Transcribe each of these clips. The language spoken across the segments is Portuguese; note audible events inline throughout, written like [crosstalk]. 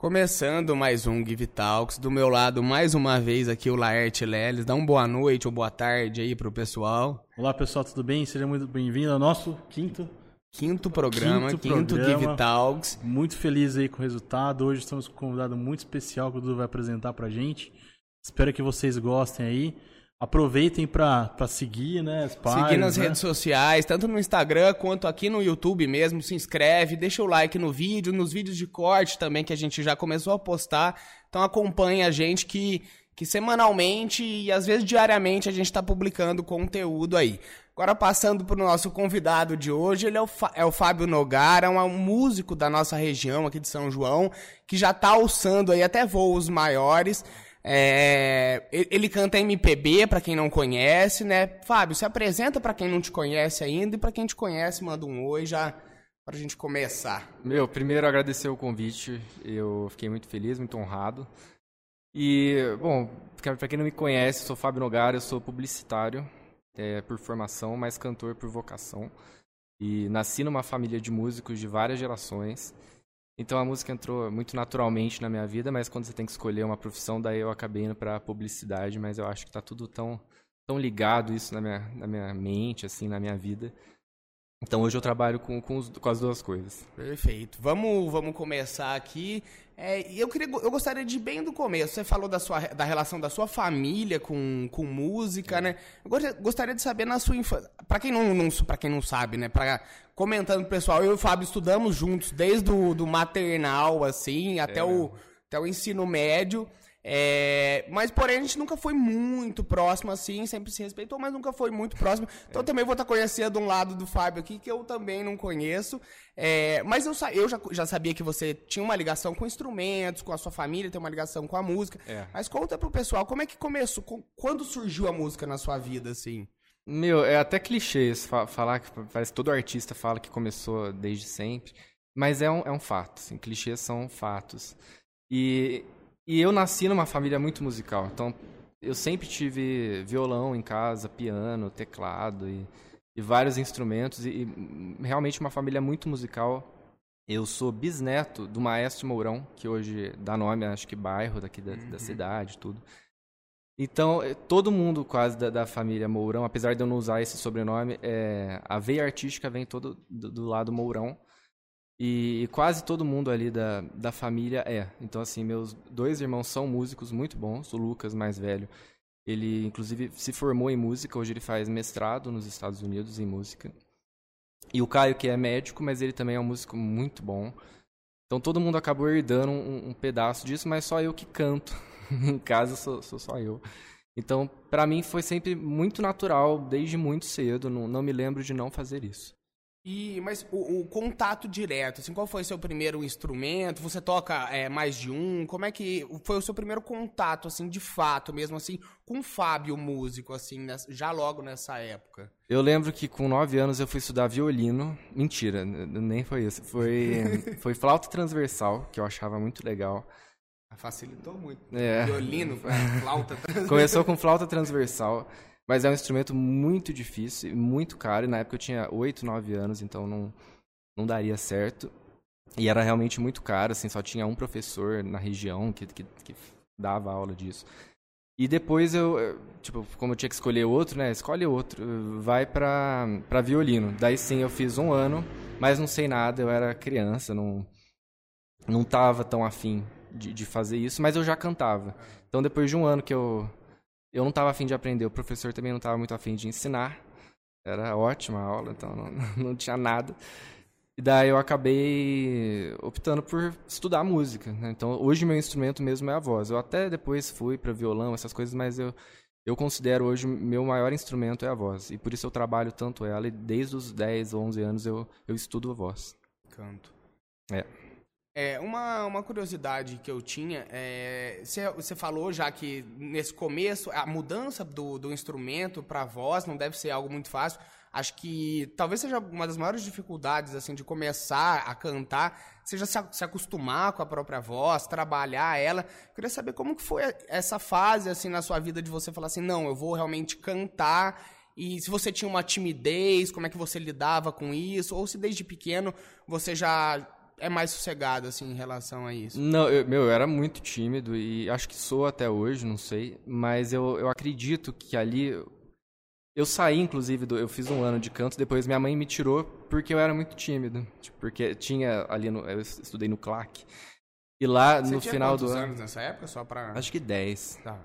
Começando mais um Give Talks, do meu lado mais uma vez aqui o Laerte Leles. Dá uma boa noite ou boa tarde aí pro pessoal. Olá pessoal, tudo bem? Seja muito bem-vindo ao nosso quinto Quinto programa, quinto, quinto programa. Give Talks. Muito feliz aí com o resultado. Hoje estamos com um convidado muito especial que o Dudu vai apresentar pra gente. Espero que vocês gostem aí. Aproveitem para seguir, né? As páginas, seguir nas né? redes sociais, tanto no Instagram quanto aqui no YouTube mesmo. Se inscreve, deixa o like no vídeo, nos vídeos de corte também que a gente já começou a postar. Então acompanhe a gente que, que semanalmente e às vezes diariamente a gente está publicando conteúdo aí. Agora passando para o nosso convidado de hoje, ele é o, é o Fábio Nogara, um, um músico da nossa região aqui de São João, que já está alçando aí até voos maiores. É, ele canta MPB para quem não conhece, né? Fábio, se apresenta para quem não te conhece ainda e para quem te conhece, manda um oi já para a gente começar. Meu, primeiro agradecer o convite, eu fiquei muito feliz, muito honrado. E, bom, para quem não me conhece, sou Fábio Nogara, eu sou publicitário é, por formação, mas cantor por vocação. E nasci numa família de músicos de várias gerações. Então a música entrou muito naturalmente na minha vida, mas quando você tem que escolher uma profissão, daí eu acabei indo para publicidade, mas eu acho que está tudo tão tão ligado isso na minha, na minha mente, assim, na minha vida. Então hoje eu trabalho com, com, os, com as duas coisas. Perfeito. Vamos, vamos começar aqui. É, eu, queria, eu gostaria de ir bem do começo. Você falou da, sua, da relação da sua família com, com música, Sim. né? Eu gostaria de saber na sua infância. Para quem não, não, quem não sabe, né? Pra, comentando pessoal, eu e o Fábio estudamos juntos desde o do maternal, assim, até, é. o, até o ensino médio. É, mas, porém, a gente nunca foi muito próximo assim, sempre se respeitou, mas nunca foi muito próximo. Então, é. também vou estar conhecendo um lado do Fábio aqui que eu também não conheço. É, mas eu, eu já, já, sabia que você tinha uma ligação com instrumentos, com a sua família, tem uma ligação com a música. É. Mas conta pro pessoal, como é que começou? Quando surgiu a música na sua vida, assim? Meu, é até clichê isso, falar que parece que todo artista fala que começou desde sempre. Mas é um, é um fato, assim, clichês são fatos. E e eu nasci numa família muito musical, então eu sempre tive violão em casa, piano, teclado e, e vários instrumentos e, e, realmente uma família muito musical. Eu sou bisneto do maestro Mourão, que hoje dá nome, acho que bairro daqui da, uhum. da cidade, tudo. Então, eh, todo mundo quase da, da, família Mourão, apesar de eu não usar esse sobrenome, é, a veia artística vem todo do, do lado Mourão. E, quase todo mundo ali da, da família é. Então, assim, meus dois irmãos são músicos muito bons. O Lucas, mais velho, ele inclusive se formou em música. Hoje ele faz mestrado nos Estados Unidos em música. E o Caio, que é médico, mas ele também é um músico muito bom. Então todo mundo acabou herdando um, um pedaço disso, mas só eu que canto. [laughs] [laughs] em casa sou, sou só eu. Então, para mim foi sempre muito natural, desde muito cedo. Não, não me lembro de não fazer isso. E, mas o, o, contato direto, assim, qual foi o seu primeiro instrumento? Você toca é, mais de um? Como é que foi o seu primeiro contato, assim, de fato, mesmo assim, com o Fábio, músico, assim, já logo nessa época? Eu lembro que com nove anos eu fui estudar violino. Mentira, nem foi isso. Foi, [laughs] foi flauta transversal, que eu achava muito legal. Facilitou muito. É. Violino, [laughs] flauta. Começou com flauta transversal. Mas é um instrumento muito difícil, muito caro. E na época eu tinha 8, 9 anos, então não, não daria certo. E era realmente muito caro, assim, só tinha um professor na região que, que, que dava aula disso. E depois eu, tipo, como eu tinha que escolher outro, né? Escolhe outro, vai pra, pra violino. Daí sim eu fiz um ano, mas não sei nada, eu era criança, não, não tava tão afim de, de fazer isso, mas eu já cantava. Então depois de um ano que eu eu não estava afim de aprender, o professor também não estava muito afim de ensinar. Era ótima a aula, então não, [laughs] não tinha nada. E daí eu acabei optando por estudar música. Né? Então hoje meu instrumento mesmo é a voz. Eu até depois fui para violão, essas coisas, mas eu, eu considero hoje meu maior instrumento é a voz. E por isso eu trabalho tanto ela e desde os 10, 11 anos eu, eu estudo a voz. Canto. É. É, uma, uma curiosidade que eu tinha, você é, falou já que nesse começo a mudança do, do instrumento para voz não deve ser algo muito fácil. Acho que talvez seja uma das maiores dificuldades assim de começar a cantar, seja se, se acostumar com a própria voz, trabalhar ela. Queria saber como que foi essa fase assim na sua vida de você falar assim, não, eu vou realmente cantar e se você tinha uma timidez, como é que você lidava com isso? Ou se desde pequeno você já é mais sossegado, assim, em relação a isso? Não, eu, meu, eu era muito tímido e acho que sou até hoje, não sei. Mas eu, eu acredito que ali. Eu saí, inclusive, do, eu fiz um ano de canto, depois minha mãe me tirou porque eu era muito tímido. Tipo, porque tinha ali, no, eu estudei no CLAC. E lá Você no tinha final do quantos ano. anos nessa época, só pra... Acho que 10. Tá.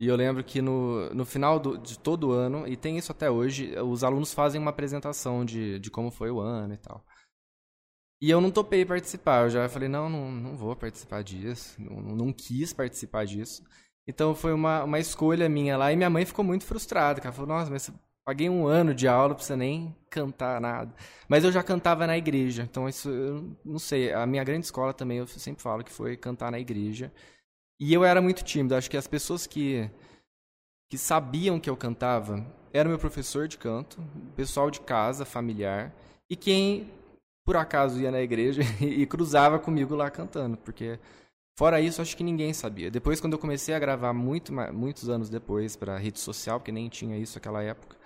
E eu lembro que no, no final do, de todo ano, e tem isso até hoje, os alunos fazem uma apresentação de, de como foi o ano e tal. E eu não topei participar. Eu já falei, não, não, não vou participar disso. Não, não quis participar disso. Então foi uma, uma escolha minha lá. E minha mãe ficou muito frustrada. Ela falou, nossa, mas paguei um ano de aula pra você nem cantar nada. Mas eu já cantava na igreja. Então isso, eu não sei. A minha grande escola também, eu sempre falo que foi cantar na igreja. E eu era muito tímido. Acho que as pessoas que, que sabiam que eu cantava era meu professor de canto, pessoal de casa, familiar, e quem por acaso ia na igreja [laughs] e cruzava comigo lá cantando, porque fora isso acho que ninguém sabia. Depois quando eu comecei a gravar muito muitos anos depois para rede social, porque nem tinha isso naquela época,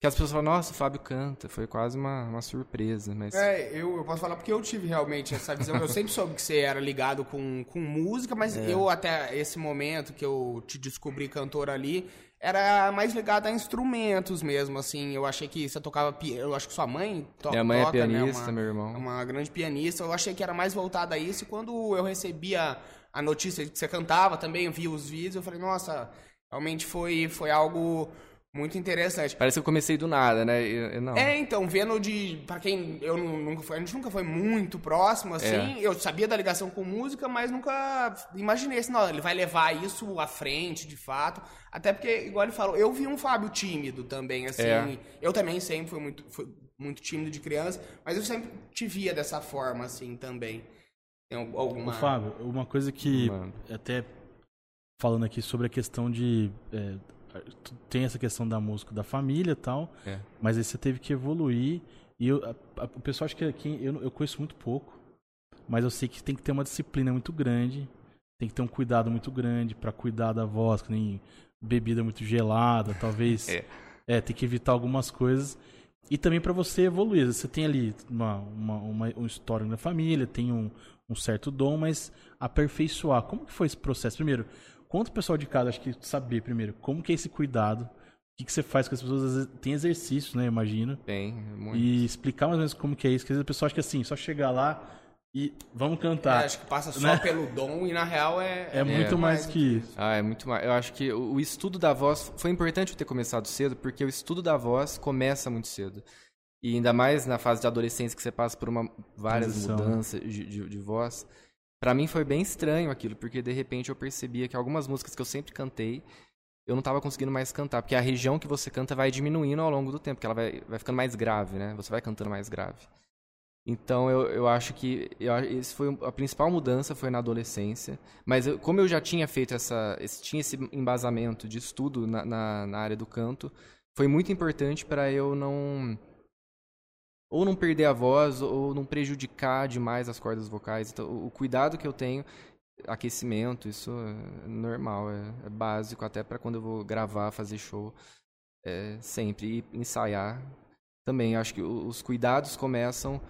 que as pessoas falaram, nossa, o Fábio canta, foi quase uma, uma surpresa, mas É, eu, eu posso falar porque eu tive realmente essa visão. Eu sempre soube que você era ligado com, com música, mas É. eu até esse momento que eu te descobri cantor ali, era mais ligado a instrumentos mesmo, assim. Eu achei que você tocava piano, eu acho que sua mãe to minha mãe toca, é né, pianista, uma- meu irmão. uma grande pianista. Eu achei que era mais voltada a isso. E quando eu recebia a notícia de que você cantava também, eu vi os vídeos, eu falei, nossa, realmente foi, foi algo muito interessante. Parece que eu comecei do nada, né? E- e não. É, então, vendo de. Pra quem eu nu- nunca foi, a gente nunca foi muito próximo, assim. Eu sabia da ligação com música, mas nunca imaginei assim, não, ele vai levar isso à frente, de fato. Até porque, igual ele falou, eu vi um Fábio tímido também, assim. É. Eu também sempre fui muito, fui muito tímido de criança, mas eu sempre te via dessa forma, assim, também. Tem al- alguma. Ô, Fábio, uma coisa que Mano. até falando aqui sobre a questão de é, tem essa questão da música da família e tal, É. mas aí você teve que evoluir e eu, a- a- o pessoal acha que aqui eu, eu conheço muito pouco, mas eu sei que tem que ter uma disciplina muito grande, tem que ter um cuidado muito grande pra cuidar da voz, que nem bebida muito gelada, talvez [laughs] É. é, tem que evitar algumas coisas. E também pra você evoluir. Você tem ali uma, uma, uma, um histórico na família, tem um, um certo dom, mas aperfeiçoar. Como que foi esse processo? Primeiro, conta o pessoal de casa, acho que saber primeiro, como que é esse cuidado, o que, que você faz com as pessoas, às vezes, tem exercícios, né, imagino. Tem, muito. E explicar mais ou menos como que é isso, que às vezes a pessoa acha que assim, só chegar lá e vamos É, cantar. acho que passa só né? [laughs] pelo dom e na real é. É muito mais que isso. Ah, é muito mais. Eu acho que o o estudo da voz foi importante eu ter começado cedo, porque o estudo da voz começa muito cedo. E ainda mais na fase de adolescência que você passa por uma, várias Transição. mudanças de, de, de voz. Pra mim foi bem estranho aquilo, porque de repente eu percebia que algumas músicas que eu sempre cantei, eu não tava conseguindo mais cantar, porque a região que você canta vai diminuindo ao longo do tempo, porque ela vai, vai ficando mais grave, né? Você vai cantando mais grave. Então eu, eu acho que eu, esse foi a principal mudança foi na adolescência. Mas eu- como eu já tinha feito essa, esse, tinha esse embasamento de estudo na, na, na área do canto, foi muito importante para eu não ou não perder a voz ou não prejudicar demais as cordas vocais. Então o, cuidado que eu tenho, aquecimento, isso é normal, é, é básico até para quando eu vou gravar, fazer show, é, sempre e ensaiar também. Acho que os cuidados começam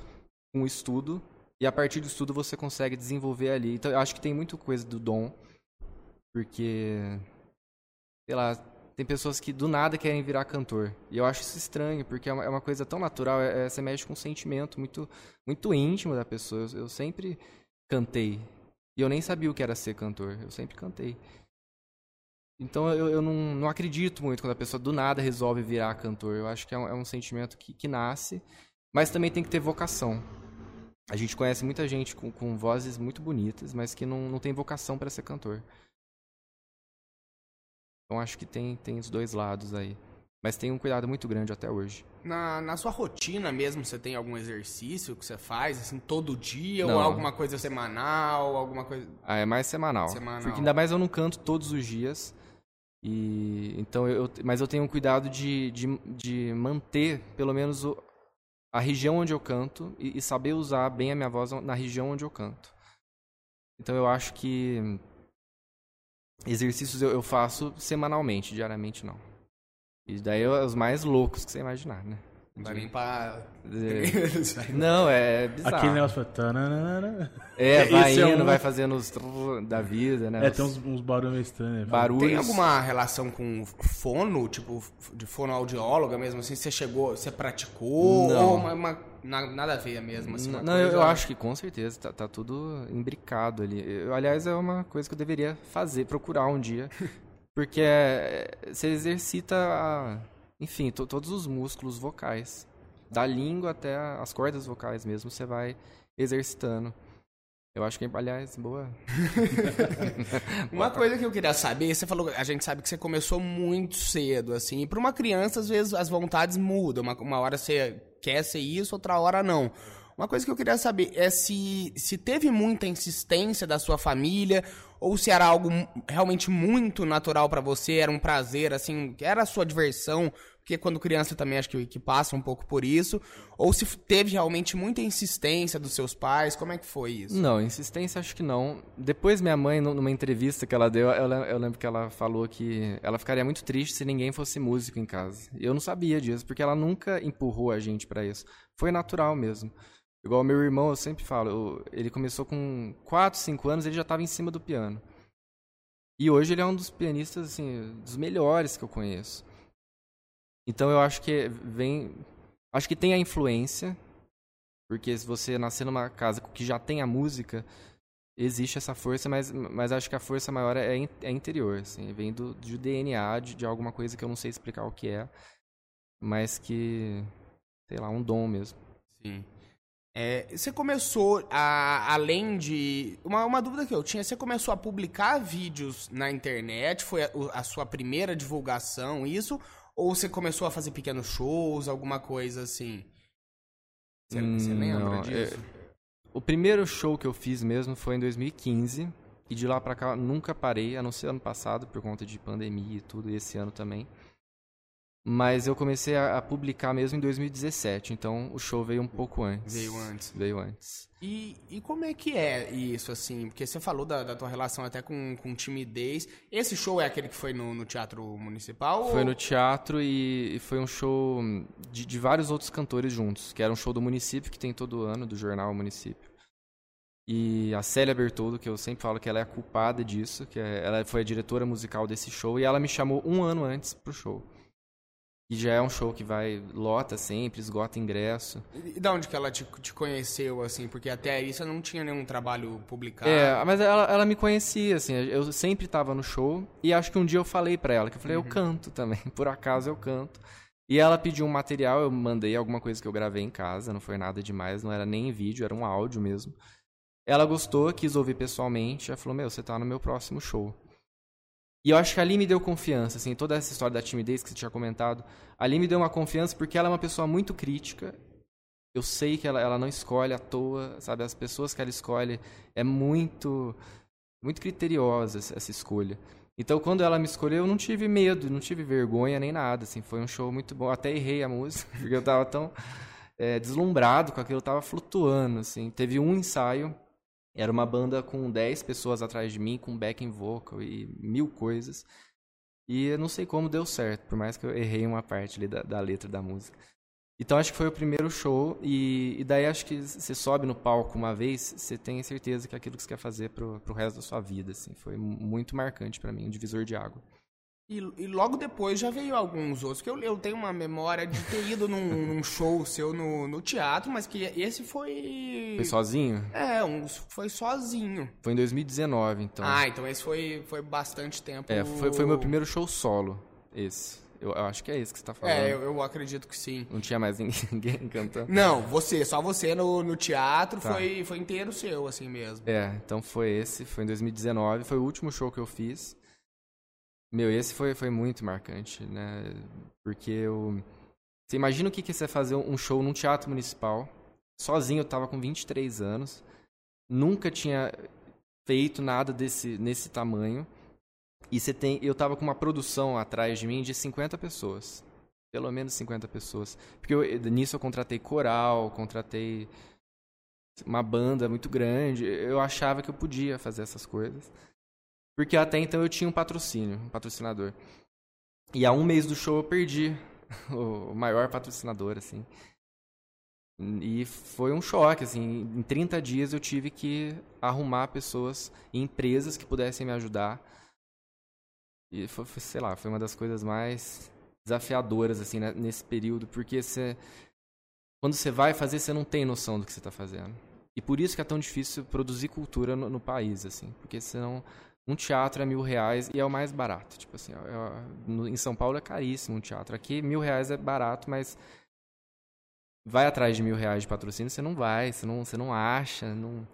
com o estudo e a partir do estudo você consegue desenvolver ali. Então eu acho que tem muito coisa do dom, porque sei lá, tem pessoas que do nada querem virar cantor. E eu acho isso estranho, porque é uma, é uma coisa tão natural, é, é- você mexe com um sentimento muito muito íntimo da pessoa. Eu, eu sempre cantei. E eu nem sabia o que era ser cantor, eu sempre cantei. Então eu, eu não, não acredito muito quando a pessoa do nada resolve virar cantor. Eu acho que é um, é um sentimento que, que nasce, mas também tem que ter vocação. A gente conhece muita gente com, com vozes muito bonitas, mas que não, não tem vocação para ser cantor. Então acho que tem, tem os dois lados aí. Mas tem um cuidado muito grande até hoje. Na, na sua rotina mesmo, você tem algum exercício que você faz, assim, todo dia? Não. Ou alguma coisa semanal, alguma coisa... Ah, é mais semanal. Semanal. Porque ainda mais eu não canto todos os dias. E então eu, mas eu tenho um cuidado de, de, de manter pelo menos o, a região onde eu canto e, e saber usar bem a minha voz na região onde eu canto. Então eu acho que exercícios eu, eu faço semanalmente, diariamente não. E daí é os mais loucos que você imaginar, né? Nem pra... É. [laughs] Não, é bizarro. Aquele negócio foi... tananana. É, [laughs] vai Esse é indo, um- vai fazendo os da vida, né? É, Os tem uns, uns barulhos estranhos. né? barulhos. Tem alguma relação com fono, tipo, de fonoaudióloga mesmo, assim? Você chegou, você praticou? Não. Ou uma, uma- na- nada a ver mesmo, assim? uma Não, eu, coisa- eu acho que com certeza tá, tá tudo imbricado ali. Eu, aliás, é uma coisa que eu deveria fazer, procurar um dia. [laughs] Porque é, você exercita, a- enfim, to- todos os músculos vocais. Da língua até as cordas vocais mesmo, você vai exercitando. Eu acho que, aliás, boa. [laughs] Uma coisa que eu queria saber, você falou, a gente sabe que você começou muito cedo, assim, e pra uma criança, às vezes, as vontades mudam. Uma, uma hora você quer ser isso, outra hora não. Uma coisa que eu queria saber é se, se teve muita insistência da sua família, ou se era algo realmente muito natural pra você, era um prazer, assim, era a sua diversão, porque quando criança também acho que, que passa um pouco por isso, ou se teve realmente muita insistência dos seus pais, como é que foi isso? Não, insistência acho que não. Depois minha mãe, nu- numa entrevista que ela deu, eu, le- eu lembro que ela falou que ela ficaria muito triste se ninguém fosse músico em casa. Eu não sabia disso, porque ela nunca empurrou a gente pra isso. Foi natural mesmo. Igual meu irmão, eu sempre falo, eu- ele começou com 4, 5 anos, ele já estava em cima do piano. E hoje ele é um dos pianistas, assim, dos melhores que eu conheço. Então eu acho que vem. Acho que tem a influência, porque se você nascer numa casa que já tem a música, existe essa força, mas, mas acho que a força maior é, é interior, assim, vem do, do DNA, de, de alguma coisa que eu não sei explicar o que é, mas que, sei lá, um dom mesmo. Sim. É, você começou a, além de. Uma, uma dúvida que eu tinha, você começou a publicar vídeos na internet? Foi a, a sua primeira divulgação, isso? Ou você começou a fazer pequenos shows, alguma coisa assim? Você, você Hum, lembra não, disso? O primeiro show que eu fiz mesmo foi em 2015, e de lá pra cá nunca parei, a não ser ano passado, por conta de pandemia e tudo, e esse ano também. Mas eu comecei a, a publicar mesmo em 2017, então o show veio um pouco antes. Veio antes. Veio antes. E, e como é que é isso, assim? Porque você falou da, da tua relação até com, com timidez. Esse show é aquele que foi no, no Teatro Municipal? Foi ou- no teatro e, e foi um show de, de vários outros cantores juntos, que era um show do município que tem todo ano, do jornal Município. E a Célia Bertoldo, que eu sempre falo que ela é a culpada disso, que é- ela foi a diretora musical desse show, e ela me chamou um ano antes pro show. E já é um show que vai, lota sempre, esgota ingresso. E da onde que ela te, te conheceu, assim? Porque até aí você não tinha nenhum trabalho publicado. É, mas ela, ela me conhecia, assim, eu sempre tava no show, e acho que um dia eu falei pra ela, que eu falei, eu canto também, [laughs] por acaso eu canto. E ela pediu um material, eu mandei alguma coisa que eu gravei em casa, não foi nada demais, não era nem em vídeo, era um áudio mesmo. Ela gostou, quis ouvir pessoalmente, ela falou, meu, você tá no meu próximo show. E eu acho que ali me deu confiança, assim, toda essa história da timidez que você tinha comentado, ali me deu uma confiança porque ela é uma pessoa muito crítica, eu sei que ela, ela não escolhe à toa, sabe? As pessoas que ela escolhe é muito muito criteriosa essa escolha. Então, quando ela me escolheu, eu não tive medo, não tive vergonha nem nada, assim, foi um show muito bom. Até errei a música, [laughs] porque eu tava tão é, deslumbrado com aquilo, eu tava flutuando, assim. Teve um ensaio, era uma banda com 10 pessoas atrás de mim, com backing vocal e mil coisas. E eu não sei como deu certo, por mais que eu errei uma parte ali da, da letra da música. Então acho que foi o primeiro show e, e daí acho que você sobe no palco uma vez, você tem certeza que é aquilo que você quer fazer pro, pro resto da sua vida, assim. Foi mu- muito marcante pra mim, um divisor de água. E, e logo depois já veio alguns outros, que eu, eu tenho uma memória de ter ido num, [laughs] num show seu no, no teatro, mas que esse foi... Foi sozinho? É, um, foi sozinho. Foi em 2019, então. Ah, então esse foi, foi bastante tempo. é, foi, foi meu primeiro show solo, esse. Eu, eu acho que é esse que você tá falando. É, eu, eu acredito que sim. Não tinha mais [laughs] ninguém cantando. Não, você, só você no, no teatro Tá. foi, foi inteiro seu, assim mesmo. É, então foi esse, foi em 2019, foi o último show que eu fiz. Meu, esse foi, foi muito marcante, né? Porque eu. Você imagina o que que é você fazer um show num teatro municipal, sozinho, eu tava com 23 anos, nunca tinha feito nada desse, nesse tamanho, e você tem. Eu tava com uma produção atrás de mim de 50 pessoas. Pelo menos 50 pessoas. Porque eu, nisso eu contratei coral, contratei uma banda muito grande. Eu achava que eu podia fazer essas coisas. Porque até então eu tinha um patrocínio, um patrocinador. E a um mês do show eu perdi [laughs] o maior patrocinador, assim. E foi um choque, assim, em 30 dias eu tive que arrumar pessoas e empresas que pudessem me ajudar. E foi, foi, sei lá, foi uma das coisas mais desafiadoras, assim, né, nesse período, porque você, quando você vai fazer, você não tem noção do que você está fazendo. E por isso que é tão difícil produzir cultura no, no país, assim, porque senão um teatro é mil reais e é o mais barato. Tipo assim, é, no, em São Paulo é caríssimo um teatro. Aqui mil reais é barato, mas vai atrás de mil reais de patrocínio, você não vai, você não, você não acha. Não...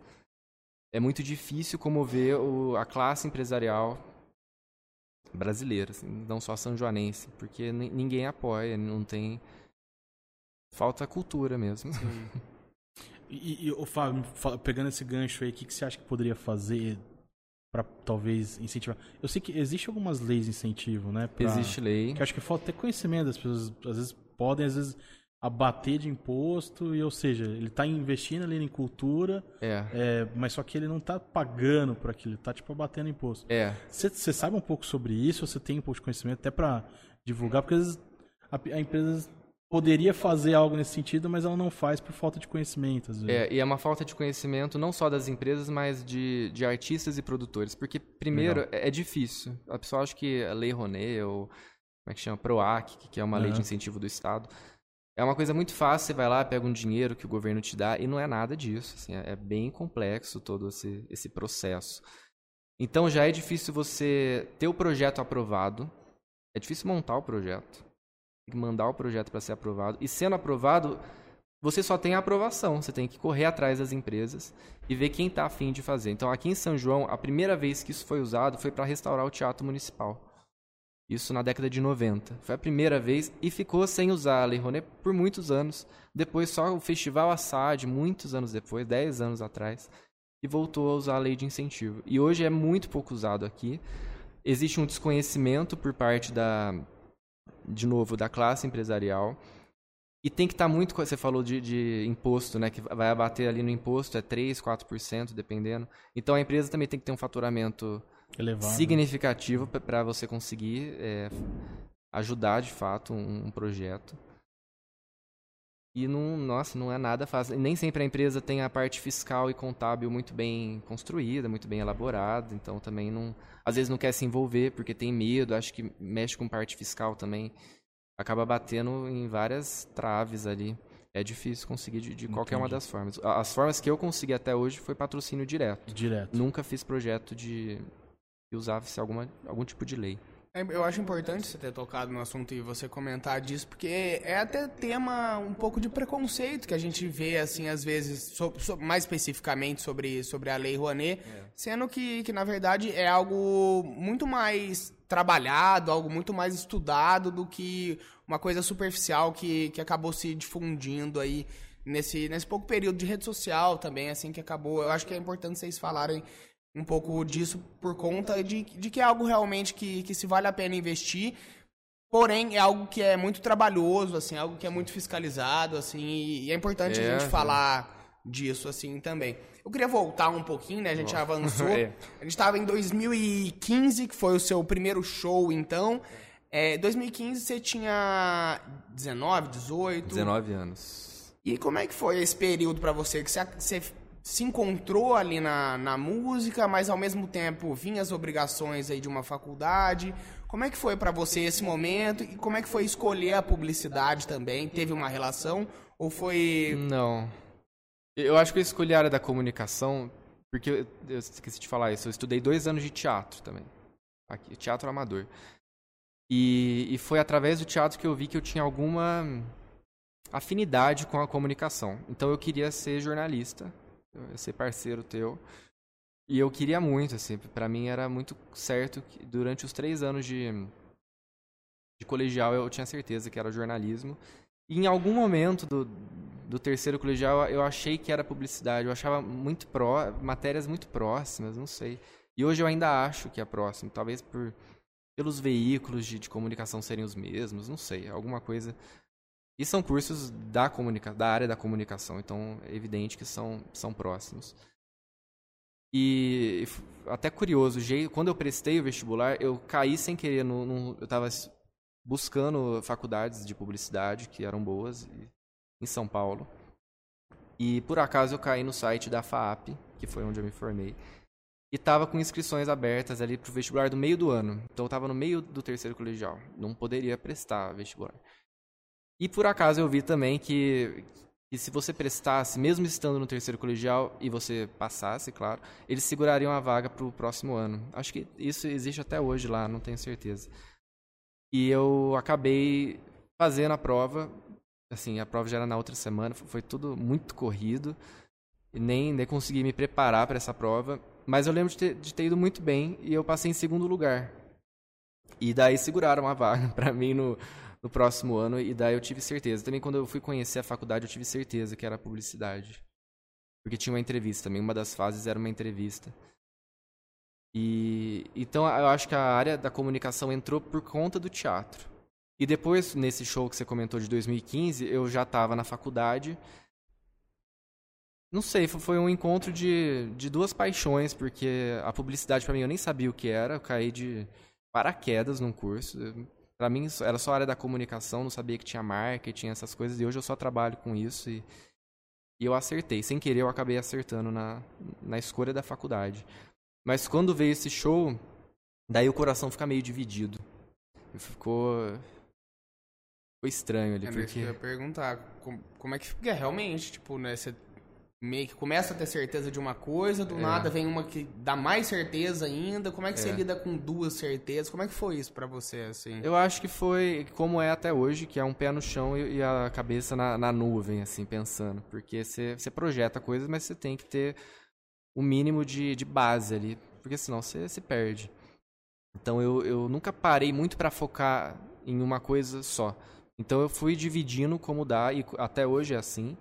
É muito difícil comover o, a classe empresarial brasileira, assim, não só sanjoanense, porque ninguém apoia, não tem. Falta cultura mesmo. e, e o Fábio, pegando esse gancho aí, o que, que você acha que poderia fazer para talvez incentivar? Eu sei que existe algumas leis de incentivo, né? Pra... Existe lei. Que acho que falta ter conhecimento, as pessoas às vezes podem, às vezes abater de imposto, e, ou seja, ele está investindo ali em cultura, é. é. mas só que ele não está pagando por aquilo, ele está tipo abatendo imposto. É. Você sabe um pouco sobre isso, você tem um pouco de conhecimento até para divulgar, porque às vezes a, a, empresa poderia fazer algo nesse sentido, mas ela não faz por falta de conhecimento. Às vezes. É, e é uma falta de conhecimento não só das empresas, mas de, de artistas e produtores, porque primeiro é, é, difícil. A pessoa acha que a Lei Rouanet ou como é que chama, PROAC, que é uma uhum. lei de incentivo do Estado, é uma coisa muito fácil, você vai lá, pega um dinheiro que o governo te dá, e não é nada disso. Assim, é bem complexo todo esse, esse processo. Então já é difícil você ter o projeto aprovado, é difícil montar o projeto, que mandar o projeto para ser aprovado, e sendo aprovado, você só tem a aprovação, você tem que correr atrás das empresas e ver quem está afim de fazer. Então aqui em São João, a primeira vez que isso foi usado foi para restaurar o Teatro Municipal. Isso na década de 90. Foi a primeira vez e ficou sem usar a Lei Rouanet por muitos anos. Depois só o Festival Assad, muitos anos depois, 10 anos atrás, e voltou a usar a lei de incentivo. E hoje é muito pouco usado aqui. Existe um desconhecimento por parte da, de novo, da classe empresarial. E tem que estar tá muito. Você falou de, de, imposto, né? Que vai abater ali no imposto, é 3%, 4%, dependendo. Então a empresa também tem que ter um faturamento Elevado. Significativo para você conseguir é, ajudar de fato um, um, projeto. E não, nossa, não é nada fácil. Nem sempre a empresa tem a parte fiscal e contábil muito bem construída, muito bem elaborada, então também não, às vezes não quer se envolver porque tem medo, acho que mexe com parte fiscal também, acaba batendo em várias traves ali. É difícil conseguir de, de qualquer uma das formas. As formas que eu consegui até hoje foi patrocínio direto. Direto. Nunca fiz projeto de que usava-se alguma, algum tipo de lei. É, eu acho importante você ter tocado no assunto e você comentar disso, porque é até tema um pouco de preconceito que a gente vê, assim, às vezes, so, so, mais especificamente sobre, sobre a Lei Rouanet, é. sendo que, que, na verdade, é algo muito mais trabalhado, algo muito mais estudado do que uma coisa superficial que, que acabou se difundindo aí nesse, nesse pouco período de rede social também, assim, que acabou. Eu acho que é importante vocês falarem um pouco disso por conta de, de que é algo realmente que, que se vale a pena investir, porém é algo que é muito trabalhoso, assim, algo que é muito fiscalizado, assim, e, e é importante é, a gente é. falar disso, assim, também. Eu queria voltar um pouquinho, né, a gente avançou, [laughs] é. a gente estava em 2015, que foi o seu primeiro show, então, é, 2015 você tinha 19, 18? 19 anos. E como é que foi esse período para você, que você, você se encontrou ali na, na música, mas ao mesmo tempo vinha as obrigações aí de uma faculdade. Como é que foi para você esse momento e como é que foi escolher a publicidade também? Teve uma relação ou foi Não. Eu acho que eu escolhi a área da comunicação porque eu, eu esqueci de falar isso. Eu estudei dois anos de teatro também, aqui, teatro amador. E, e foi através do teatro que eu vi que eu tinha alguma afinidade com a comunicação. Então eu queria ser jornalista ser parceiro teu. E eu queria muito, assim, para mim era muito certo que durante os três anos de, de colegial eu tinha certeza que era jornalismo. E em algum momento do, do terceiro colegial eu achei que era publicidade, eu achava muito pró, matérias muito próximas, não sei. E hoje eu ainda acho que é próximo, talvez por pelos veículos de, de comunicação serem os mesmos, não sei, alguma coisa e são cursos da, comunica da área da comunicação, então é evidente que são, são próximos. E até curioso, quando eu prestei o vestibular, eu caí sem querer no, no eu estava buscando faculdades de publicidade que eram boas em São Paulo. E por acaso eu caí no site da FAAP, que foi onde eu me formei, e estava com inscrições abertas ali para o vestibular do meio do ano. Então eu estava no meio do terceiro colegial, não poderia prestar vestibular. E por acaso eu vi também que, que se você prestasse, mesmo estando no terceiro colegial e você passasse, claro, eles segurariam a vaga para o próximo ano. Acho que isso existe até hoje lá, não tenho certeza. E eu acabei fazendo a prova, assim, a prova já era na outra semana, foi tudo muito corrido, nem, nem consegui me preparar para essa prova, mas eu lembro de ter, de ter ido muito bem e eu passei em segundo lugar. E daí seguraram a vaga [laughs] para mim no, no próximo ano, e daí eu tive certeza. Também quando eu fui conhecer a faculdade, eu tive certeza que era publicidade. Porque tinha uma entrevista também, uma das fases era uma entrevista. E então eu acho que a área da comunicação entrou por conta do teatro. E depois, nesse show que você comentou de 2015, eu já estava na faculdade. Não sei, foi um encontro de, de duas paixões, porque a publicidade para mim eu nem sabia o que era, eu caí de paraquedas num curso. Para mim era só a área da comunicação, não sabia que tinha marketing, essas coisas, e hoje eu só trabalho com isso e, e eu acertei. Sem querer eu acabei acertando na, na escolha da faculdade. Mas quando veio esse show, daí o coração fica meio dividido. Ficou foi estranho ali, é, porque... Eu ia perguntar, como, como é que realmente, tipo, né, você meio que começa a ter certeza de uma coisa, do é. nada vem uma que dá mais certeza ainda. Como é que é. você lida com duas certezas? Como é que foi isso para você, assim? Eu acho que foi como é até hoje, que é um pé no chão e, a cabeça na, na nuvem, assim, pensando. Porque você, você projeta coisas, mas você tem que ter o mínimo de, de base ali, porque senão você se perde. Então eu, eu nunca parei muito para focar em uma coisa só. Então eu fui dividindo como dá, e até hoje é assim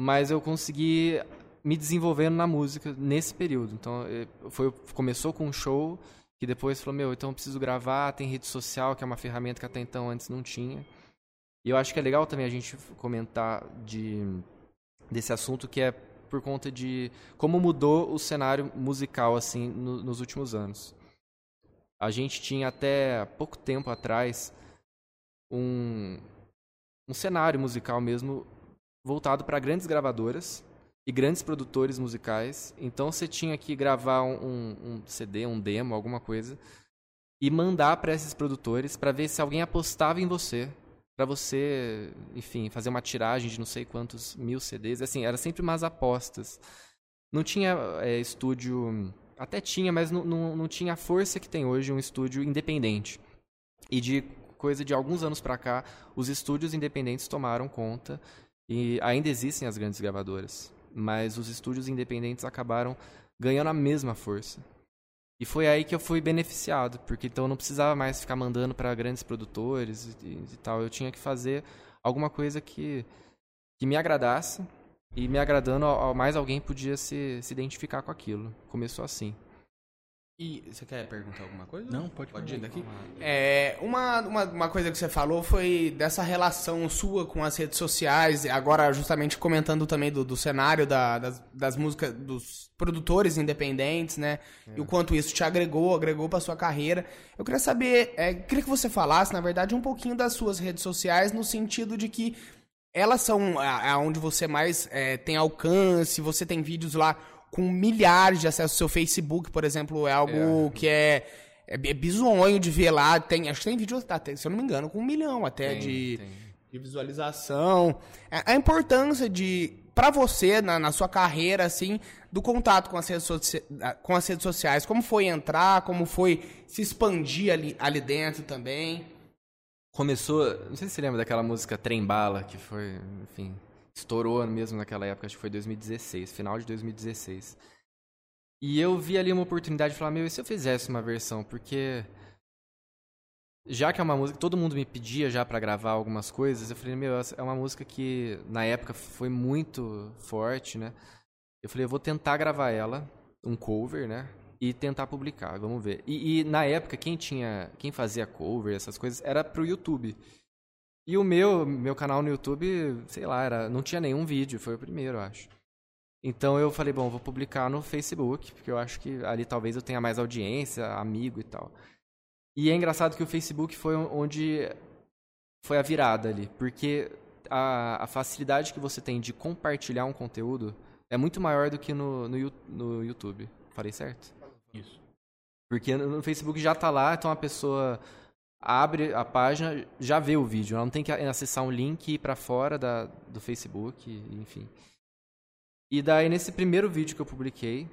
mas eu consegui me desenvolvendo na música nesse período. Então, eh, foi, começou com um show que depois falou, meu, então eu preciso gravar, tem rede social, que é uma ferramenta que até então antes não tinha. E eu acho que é legal também a gente comentar de, desse assunto que é por conta de como mudou o cenário musical assim no, nos últimos anos. A gente tinha até pouco tempo atrás um, um cenário musical mesmo voltado para grandes gravadoras e grandes produtores musicais. Então você tinha que gravar um, um CD, um demo, alguma coisa, e mandar para esses produtores para ver se alguém apostava em você, para você, enfim, fazer uma tiragem de não sei quantos mil CDs. Assim, era sempre umas apostas. Não tinha é, estúdio. Até tinha, mas não, não, não tinha a força que tem hoje um estúdio independente. E de coisa de alguns anos para cá, os estúdios independentes tomaram conta e ainda existem as grandes gravadoras, mas os estúdios independentes acabaram ganhando a mesma força. E foi aí que eu fui beneficiado, porque então eu não precisava mais ficar mandando para grandes produtores e, e, tal. Eu tinha que fazer alguma coisa que, que me agradasse, e me agradando, mais alguém podia se, se identificar com aquilo. Começou assim. E você quer perguntar alguma coisa? Não, pode, pode ir daqui. É, uma, uma, uma coisa que você falou foi dessa relação sua com as redes sociais, agora justamente comentando também do, do cenário da, das, das músicas, dos produtores independentes, né? É. E o quanto isso te agregou, agregou para sua carreira. Eu queria saber, é, queria que você falasse, na verdade, um pouquinho das suas redes sociais, no sentido de que elas são aonde você mais é, tem alcance, você tem vídeos lá com milhares de acessos. Seu Facebook, por exemplo, é algo é. que é, é, é bizonho de ver lá. Tem, acho que tem vídeo, até, se eu não me engano, com um milhão até tem, de, tem. de visualização. A, é, a importância de, para você, na, na, sua carreira, assim, do contato com as, redes com as redes sociais. Como foi entrar, como foi se expandir ali, ali dentro também. Começou, não sei se você lembra daquela música Trem Bala, que foi, enfim, estourou mesmo naquela época, acho que foi 2016, final de 2016. E eu vi ali uma oportunidade de falar, meu, e se eu fizesse uma versão? Porque já que é uma música, todo mundo me pedia já para gravar algumas coisas, eu falei, meu, é uma música que na época foi muito forte, né? Eu falei, eu vou tentar gravar ela, um cover, né? E tentar publicar, vamos ver. E, e na época, quem tinha, quem fazia cover, essas coisas, era pro YouTube. E o meu, meu canal no YouTube, sei lá, era, não tinha nenhum vídeo, foi o primeiro, eu acho. Então eu falei, bom, vou publicar no Facebook, porque eu acho que ali talvez eu tenha mais audiência, amigo e tal. E é engraçado que o Facebook foi onde foi a virada ali, porque a, a facilidade que você tem de compartilhar um conteúdo é muito maior do que no, no, no YouTube. Falei certo? Isso. Porque no Facebook já tá lá, então a pessoa abre a página, já vê o vídeo. Ela não tem que acessar um link e ir para fora da, do Facebook, enfim. E daí, nesse primeiro vídeo que eu publiquei,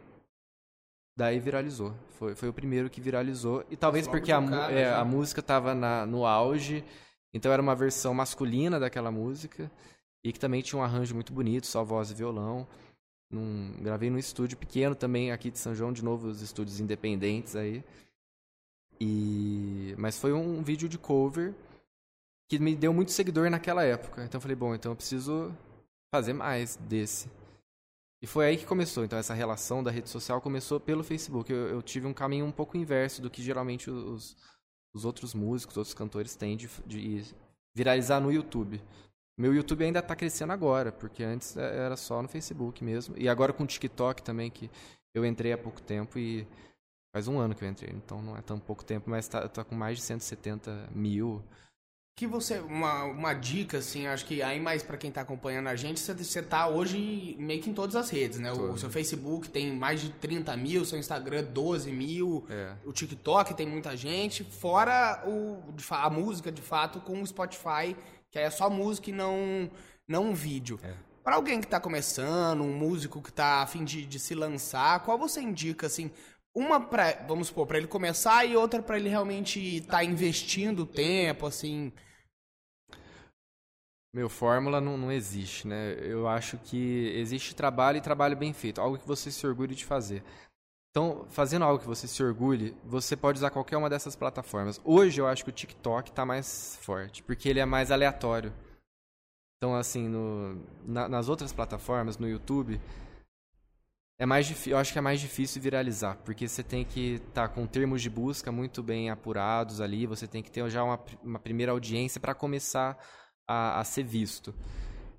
daí viralizou. Foi, foi o primeiro que viralizou. E talvez porque a, cara, é, a música tava na, no auge, então era uma versão masculina daquela música. E que também tinha um arranjo muito bonito, só voz e violão. Num, gravei num estúdio pequeno também aqui de São João, de novo os estúdios independentes aí. E mas foi um vídeo de cover que me deu muito seguidor naquela época. Então eu falei, bom, então eu preciso fazer mais desse. E foi aí que começou. Então essa relação da rede social começou pelo Facebook. Eu, eu tive um caminho um pouco inverso do que geralmente os, os outros músicos, outros cantores têm de, de viralizar no YouTube. Meu YouTube ainda está crescendo agora, porque antes é, era só no Facebook mesmo. E agora com o TikTok também, que eu entrei há pouco tempo e faz um ano que eu entrei, então não é tão pouco tempo, mas está tá com mais de 170 mil que você uma, uma dica assim acho que aí mais para quem tá acompanhando a gente você, você tá hoje meio que em todas as redes né o, o, seu Facebook tem mais de 30 mil seu Instagram 12 mil é. o TikTok tem muita gente fora o a música de fato com o Spotify que é só música e não não um vídeo é. para alguém que tá começando um músico que tá a fim de, de se lançar qual você indica assim uma para vamos supor para ele começar e outra para ele realmente estar tá investindo tempo assim meu, fórmula não, não existe, né? Eu acho que existe trabalho e trabalho bem feito, algo que você se orgulhe de fazer. Então, fazendo algo que você se orgulhe, você pode usar qualquer uma dessas plataformas. Hoje eu acho que o TikTok está mais forte, porque ele é mais aleatório. Então, assim, no, na, nas outras plataformas, no YouTube, é mais eu acho que é mais difícil viralizar, porque você tem que estar tá com termos de busca muito bem apurados ali, você tem que ter já uma, uma primeira audiência para começar a, a ser visto.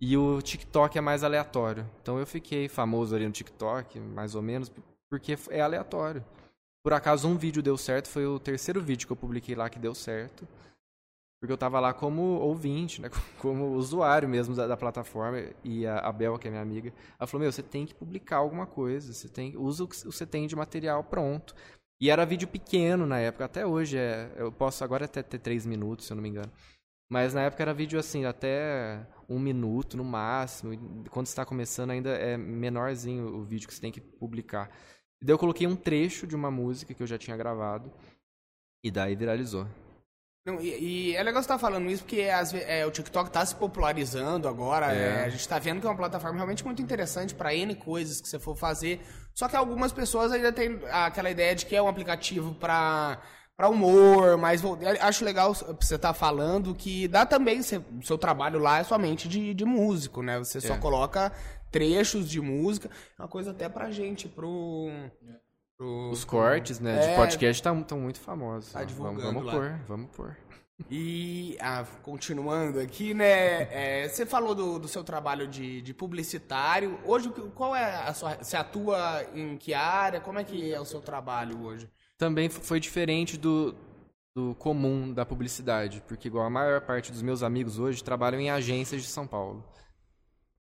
E o TikTok é mais aleatório. Então eu fiquei famoso ali no TikTok, mais ou menos, porque é aleatório. Por acaso um vídeo deu certo, foi o terceiro vídeo que eu publiquei lá que deu certo. Porque eu estava lá como ouvinte, né? [laughs] como usuário mesmo da, da, plataforma. E a, a Bel, que é minha amiga, ela falou: Meu, você tem que publicar alguma coisa. Você tem, usa o que você tem de material pronto. E era vídeo pequeno na época, até hoje. É, eu posso agora até ter três minutos, se eu não me engano. Mas na época era vídeo assim, até um minuto no máximo. Quando está começando ainda é menorzinho o vídeo que você tem que publicar. E daí eu coloquei um trecho de uma música que eu já tinha gravado. E daí viralizou. Não, e, e, é legal você estar tá falando isso porque as, é, o TikTok está se popularizando agora. É. É, a gente está vendo que é uma plataforma realmente muito interessante para N coisas que você for fazer. Só que algumas pessoas ainda têm aquela ideia de que é um aplicativo para para humor, mas acho legal você estar tá falando que dá também, o seu trabalho lá é somente de, de músico, né? Você só é. coloca trechos de música, é uma coisa até pra gente, pro... pro Os cortes, né, é, de podcast estão tá, muito famosos. Tá vamos, vamos pôr, vamos pôr. [laughs] E, ah, continuando aqui, né, é, você falou do, do seu trabalho de, de, publicitário. Hoje, qual é a sua... Você atua em que área? Como é que é o seu trabalho hoje? também foi diferente do, do comum da publicidade, porque igual a maior parte dos meus amigos hoje trabalham em agências de São Paulo.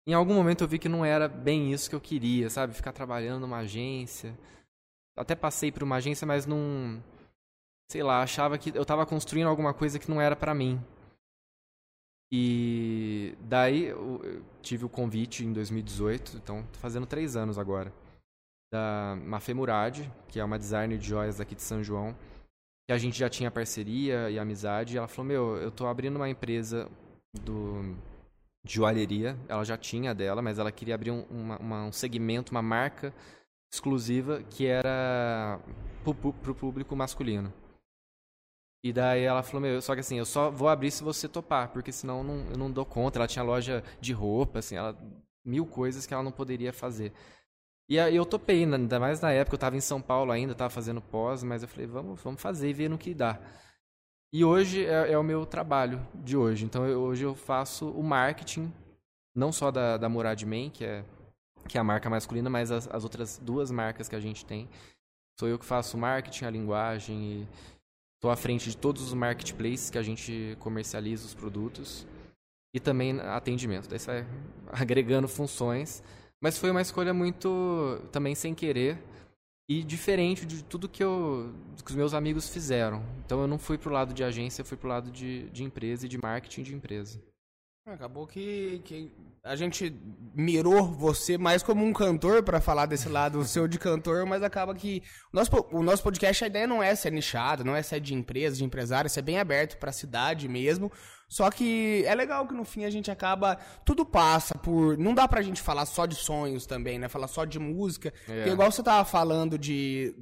Em algum momento eu vi que não era bem isso que eu queria, sabe? Ficar trabalhando numa agência. Até passei por uma agência, mas não. Sei lá, achava que eu estava construindo alguma coisa que não era para mim. E daí eu tive o convite em 2018, então tô fazendo três anos agora da Mafê Murad, que é uma designer de joias aqui de São João, que a gente já tinha parceria e amizade, e ela falou, meu, eu tô abrindo uma empresa do, de joalheria, ela já tinha dela, mas ela queria abrir um, uma, uma, um segmento, uma marca exclusiva que era para o público masculino. E daí ela falou, meu, só que assim, eu só vou abrir se você topar, porque senão não, eu não dou conta. Ela tinha loja de roupa, assim, ela, mil coisas que ela não poderia fazer. E eu topei, ainda mais na época eu estava em São Paulo ainda, estava fazendo pós, mas eu falei, vamos, vamos fazer e ver no que dá. E hoje é, é o meu trabalho de hoje. Então eu, hoje eu faço o marketing, não só da, da Murad Man, que é, que é a marca masculina, mas as, as outras duas marcas que a gente tem. Sou eu que faço marketing, a linguagem e Estou à frente de todos os marketplaces que a gente comercializa os produtos e também atendimento. Daí você vai [laughs] agregando funções, mas foi uma escolha muito também sem querer e diferente de tudo que, eu, que os meus amigos fizeram. Então eu não fui pro lado de agência, eu fui pro lado de, de empresa e de marketing de empresa. Acabou que, que a gente mirou você mais como um cantor para falar desse lado [laughs] seu de cantor, mas acaba que o nosso, o nosso podcast a ideia não é ser nichado, não é ser de empresa, de empresário, é ser bem aberto para a cidade mesmo. Só que é legal que no fim a gente acaba tudo passa por não dá pra gente falar só de sonhos também, né? Falar só de música, é. porque igual você tava falando de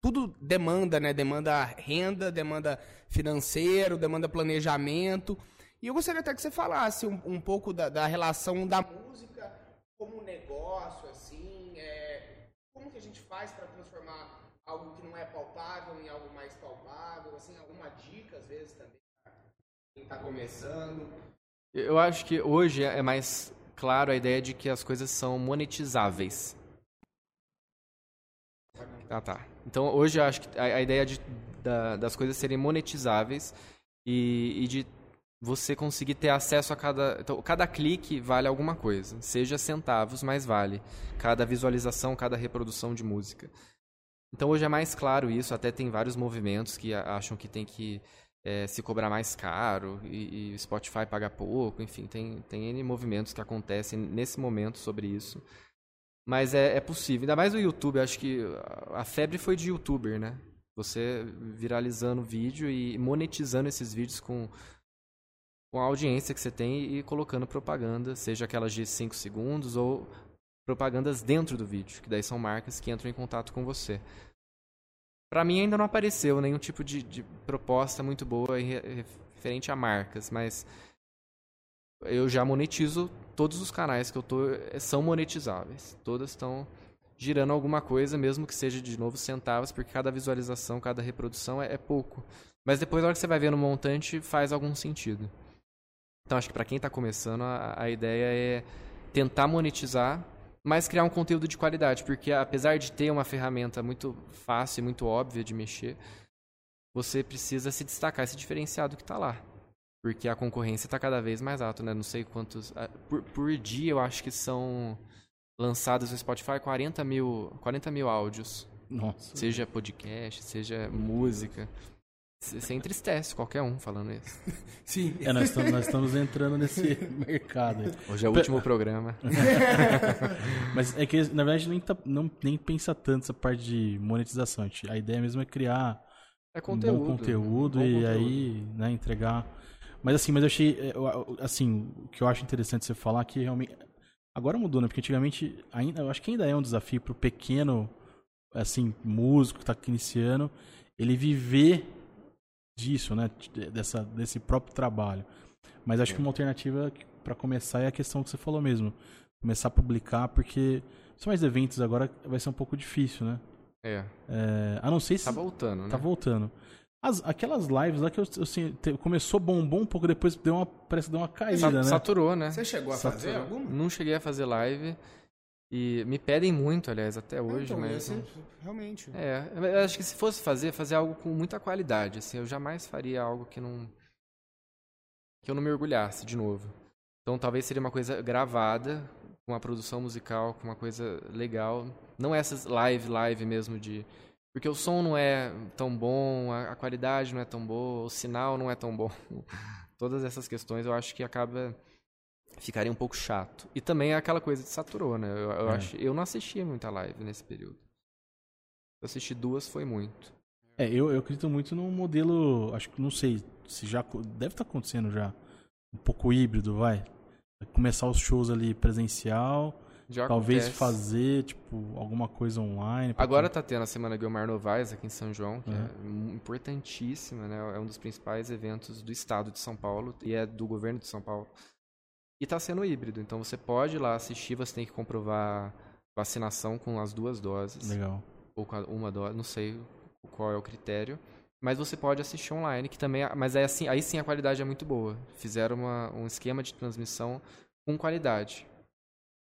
tudo demanda, né? Demanda renda, demanda financeiro, demanda planejamento. E eu gostaria até que você falasse um, um pouco da, da, relação da música como negócio, assim, é, como que a gente faz para transformar algo que não é palpável em algo mais palpável, assim, alguma dica às vezes também para quem está começando. Eu acho que hoje é mais claro a ideia de que as coisas são monetizáveis. Ah, tá. Então hoje eu acho que a, a ideia de, da, das coisas serem monetizáveis e, e de você conseguir ter acesso a cada. Então, cada clique vale alguma coisa. Seja centavos, mas vale. Cada visualização, cada reprodução de música. Então hoje é mais claro isso, até tem vários movimentos que acham que tem que é, se cobrar mais caro e, e Spotify paga pouco, enfim, tem, tem N movimentos que acontecem nesse momento sobre isso. Mas é, é possível, ainda mais o YouTube, acho que a febre foi de youtuber, né? Você viralizando vídeo e monetizando esses vídeos com com a audiência que você tem e colocando propaganda, seja aquelas de 5 segundos ou propagandas dentro do vídeo, que daí são marcas que entram em contato com você. Para mim ainda não apareceu nenhum tipo de, de proposta muito boa referente a marcas, mas eu já monetizo todos os canais que eu tô eh, são monetizáveis. Todas estão girando alguma coisa, mesmo que seja de novo centavos, porque cada visualização, cada reprodução é, é pouco. Mas depois, na hora que você vai ver no montante, faz algum sentido. Então acho que para quem está começando, a, a ideia é tentar monetizar, mas criar um conteúdo de qualidade, porque apesar de ter uma ferramenta muito fácil e muito óbvia de mexer, você precisa se destacar, se diferenciar do que está lá. Porque a concorrência está cada vez mais alta, né? Não sei quantos. Por, por, dia, eu acho que são lançados no Spotify 40 mil, 40 mil áudios. Nossa. Seja podcast, seja música. Você entristece qualquer um falando isso. [laughs] Sim. É, nós estamos, nós estamos entrando nesse [laughs] mercado. Aí. Hoje é o último programa. [laughs] Mas é que, na verdade, nem, tá, não, nem pensa tanto essa parte de monetização. A ideia mesmo é criar é conteúdo, um bom conteúdo bom e conteúdo. aí né, entregar. Mas assim, mas eu achei. É, assim, o que eu acho interessante você falar é que realmente. Agora mudou, né? Porque antigamente, ainda, eu acho que ainda é um desafio para o pequeno assim, músico que está iniciando, ele viver disso, né? Dessa, desse próprio trabalho. Mas acho que uma alternativa para começar é a questão que você falou mesmo. Começar a publicar, porque são mais eventos agora vai ser um pouco difícil, né? É. é a não sei se. Tá voltando, né? Tá voltando. As, aquelas lives lá que eu, assim, começou bom, bom, um pouco depois deu uma, parece que deu uma caída, né? Saturou, né? Você chegou a Saturou. fazer alguma? Não cheguei a fazer live. E me pedem muito, aliás, até hoje, então, mas. Ser, realmente. É, eu acho que se fosse fazer, fazer algo com muita qualidade. Assim, eu jamais faria algo que não. que eu não me orgulhasse de novo. Então talvez seria uma coisa gravada, com uma produção musical, com uma coisa legal. Não essas live, live mesmo de. Porque o som não é tão bom, a, a qualidade não é tão boa, o sinal não é tão bom. [laughs] Todas essas questões eu acho que acaba ficaria um pouco chato. E também é aquela coisa de saturou, né? Eu, eu, é. acho, eu não assistia muita live nesse período. Eu assisti duas, foi muito. É, eu, eu acredito muito num modelo, acho que não sei se já deve estar tá acontecendo já, um pouco híbrido, vai. Começar os shows ali presencial, já talvez acontece. fazer tipo alguma coisa online. Agora tá tendo a semana Guilmar Novaes aqui em São João, que é importantíssima, né? É um dos principais eventos do estado de São Paulo e é do governo de São Paulo. E está sendo híbrido, então você pode ir lá assistir, você tem que comprovar vacinação com as duas doses. Legal. Ou com uma dose, não sei qual é o critério. Mas você pode assistir online, que também. É, mas é assim, aí sim a qualidade é muito boa. Fizeram uma, um esquema de transmissão com qualidade.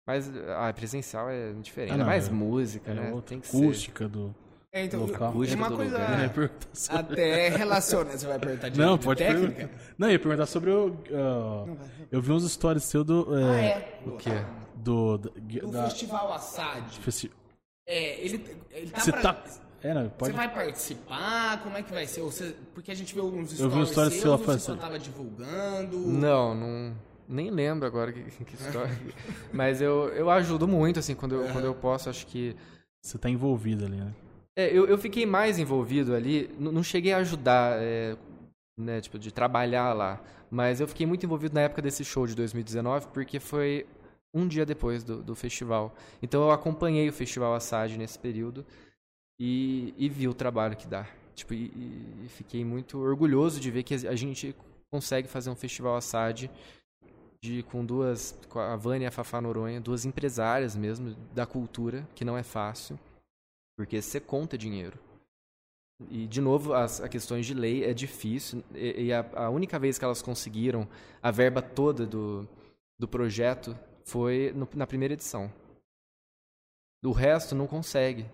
Mas ah, presencial é diferente. Ah, não, é mais é, música, é né? Tem que acústica ser. do. É, então, Local. uma do coisa lugar. Eu ia perguntar sobre- até relaciona. Você vai perguntar de Não, de pode técnica? perguntar. Não, eu ia perguntar sobre o. ah, eu vi uns stories seu do. Ah, é, é. O quê? Do. Da, O da- Festival Assad. festi- É, ele, ele tá Você pra- tá. É, não, Você pode. vai participar? Como é que vai ser? Ou você- Porque a gente viu uns stories Eu vi um story seus, seu, você só tava divulgando? Não, não. Nem lembro agora que, que história. [laughs] Mas eu, eu ajudo muito, assim, quando eu, quando eu posso, acho que. Você tá envolvido ali, né? É, eu, eu fiquei mais envolvido ali, não cheguei a ajudar, é, né, tipo, de trabalhar lá. Mas eu fiquei muito envolvido na época desse show de 2019, porque foi um dia depois do, do festival. Então eu acompanhei o Festival Assad nesse período e, e vi o trabalho que dá. Tipo, e- e fiquei muito orgulhoso de ver que a gente consegue fazer um Festival Assad de, com duas, com a Vânia e a Fafá Noronha, duas empresárias mesmo da cultura, que não é fácil. Porque você conta dinheiro. E, de novo, as, a questões de lei é difícil. E, e a, a única vez que elas conseguiram a verba toda do, do projeto foi no- na primeira edição. O resto não consegue.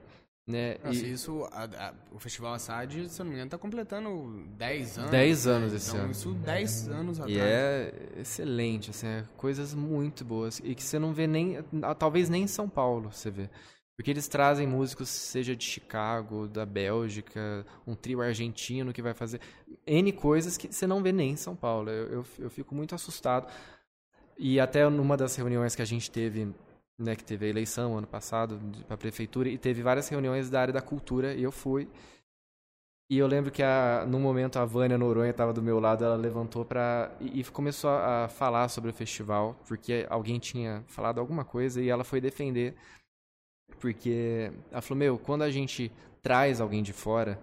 Né? Nossa, E- isso, a- a- o Festival Assad, se eu não me engano, tá completando 10 anos. 10 né? anos esse então, ano. Isso 10 anos atrás. E é excelente, assim, é coisas muito boas. E que você não vê nem. Talvez nem em São Paulo você vê. Porque eles trazem músicos, seja de Chicago, da Bélgica, um trio argentino que vai fazer. N coisas que você não vê nem em São Paulo. Eu, eu, eu fico muito assustado. E até numa das reuniões que a gente teve, né, que teve a eleição ano passado para a prefeitura, e teve várias reuniões da área da cultura, e eu fui. E eu lembro que a, no momento a Vânia Noronha estava do meu lado, ela levantou para e, e começou a, a falar sobre o festival, porque alguém tinha falado alguma coisa e ela foi defender, porque ela falou: Meu, quando a gente traz alguém de fora,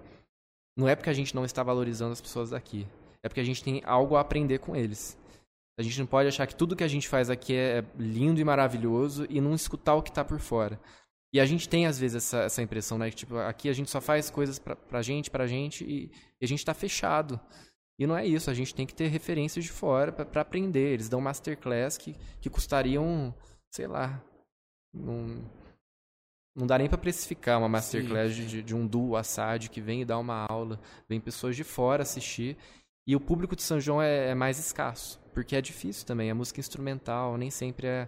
não é porque a gente não está valorizando as pessoas daqui, é porque a gente tem algo a aprender com eles. A gente não pode achar que tudo que a gente faz aqui é lindo e maravilhoso e não escutar o que está por fora. E a gente tem, às vezes, essa, essa impressão, né? Que, tipo, aqui a gente só faz coisas pra, pra gente, pra gente, e, e a gente tá fechado. E não é isso, a gente tem que ter referências de fora pra aprender. Eles dão masterclass que, que custariam, sei lá, não, não dá nem pra precificar uma masterclass Sim, sim. De, de um duo Assad que vem e dá uma aula. Vem pessoas de fora assistir. E o público de São João é, é mais escasso, porque é difícil também. A música instrumental nem sempre é,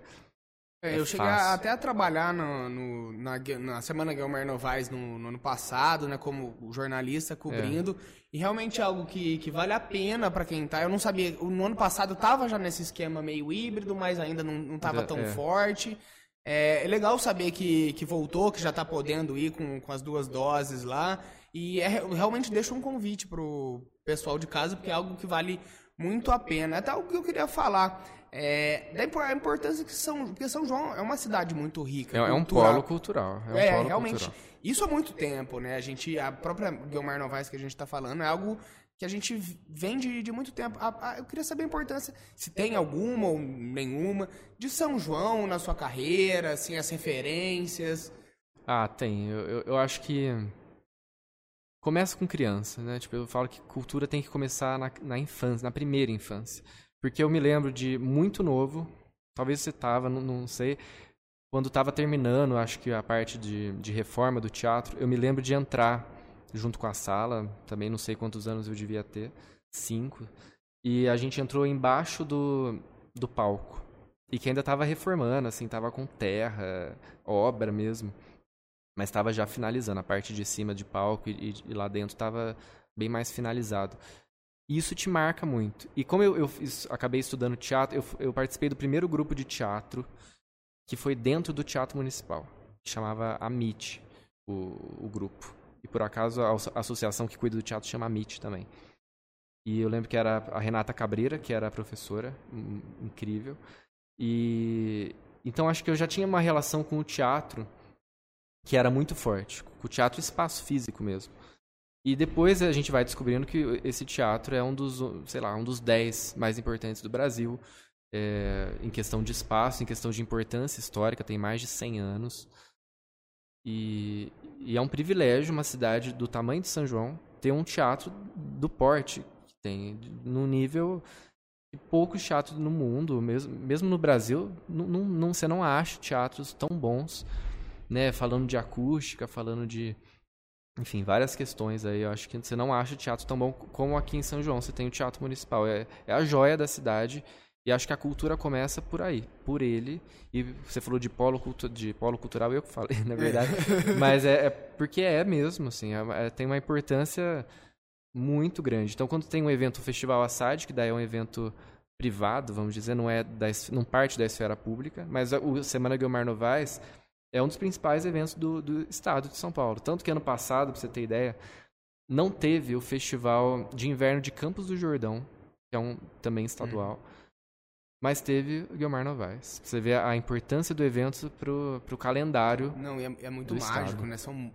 É, É eu cheguei fácil. a- até a trabalhar no, no- na, na Semana Guilherme Novaes no, no ano passado, né, como jornalista cobrindo, e realmente é algo que, que vale a pena pra quem tá. Eu não sabia, no ano passado tava já nesse esquema meio híbrido, mas ainda não, não tava É, tão é. forte. É, é legal saber que, que voltou, que já tá podendo ir com, com as duas doses lá. E é, realmente deixa um convite pro pessoal de casa, porque é algo que vale muito a pena. Até o que eu queria falar. É, da importância que São, porque São João é uma cidade muito rica. é, é um polo cultural. É, um É, polo realmente. cultural. Isso há muito tempo, né? A gente, a própria Guilmar Novaes que a gente tá falando é algo que a gente vem de, de muito tempo. Eu queria saber a importância, se tem alguma ou nenhuma, de São João na sua carreira, assim, as referências. Ah, tem. Eu, eu, eu acho que. Começa com criança, né? Tipo, eu falo que cultura tem que começar na, na infância, na primeira infância. Porque eu me lembro de muito novo, talvez você tava, não, não sei, quando tava terminando, acho que a parte de, de reforma do teatro, eu me lembro de entrar junto com a sala, também não sei quantos anos eu devia ter, cinco, e a gente entrou embaixo do, do palco. E que ainda tava reformando, assim, tava com terra, obra mesmo. Mas estava já finalizando a parte de cima de palco e, e- lá dentro estava bem mais finalizado. E isso te marca muito. E como eu, eu acabei estudando teatro, eu, eu participei do primeiro grupo de teatro que foi dentro do Teatro Municipal, que chamava AMIT, o, o grupo. E por acaso a, asso- a associação que cuida do teatro chama AMIT também. E eu lembro que era a Renata Cabreira, que era a professora, incrível. E então acho que eu já tinha uma relação com o teatro que era muito forte, com o teatro espaço físico mesmo. E depois a gente vai descobrindo que esse teatro é um dos, sei lá, um dos dez mais importantes do Brasil, é, em questão de espaço, em questão de importância histórica, tem mais de 100 anos. E, e é um privilégio uma cidade do tamanho de São João ter um teatro do porte que tem, no nível de poucos teatros no mundo, mesmo, mesmo no Brasil, não- você não acha teatros tão bons, né? Falando de acústica, falando de, enfim, várias questões aí. Eu acho que você não acha teatro tão bom como aqui em São João. Você tem o Teatro Municipal. É, é a joia da cidade. E acho que a cultura começa por aí, por ele. E você falou de polo, cultu de polo cultural, eu que falei, [laughs] na verdade. É. Mas é, é, porque é mesmo, assim. É, é, tem uma importância muito grande. Então, quando tem um evento, o Festival Assad, que daí é um evento privado, vamos dizer, não é da, não parte da esfera pública, mas o Semana Guilmar Novaes é um dos principais eventos do, do estado de São Paulo. Tanto que ano passado, para você ter ideia, não teve o festival de inverno de Campos do Jordão, que é um também estadual, hum. Mas teve o Guilmar Novaes. Você vê a importância do evento pro, pro calendário. Não, é, é muito mágico, estado. né? São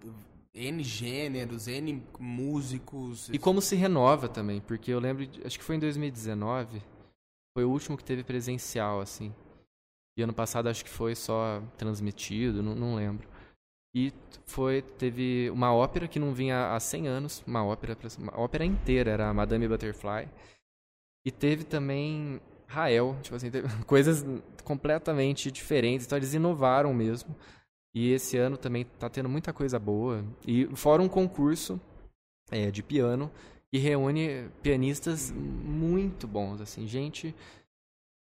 N gêneros, N músicos. E como se renova também, porque eu lembro, acho que foi em 2019, foi o último que teve presencial, assim. E ano passado acho que foi só transmitido, não, não lembro. E foi teve uma ópera que não vinha há 100 anos, uma ópera, uma ópera inteira, era Madame Butterfly. E teve também Rael, tipo assim, [laughs] coisas completamente diferentes. Então eles inovaram mesmo. E esse ano também tá tendo muita coisa boa. E fora um concurso é, de piano que reúne pianistas muito bons, assim, gente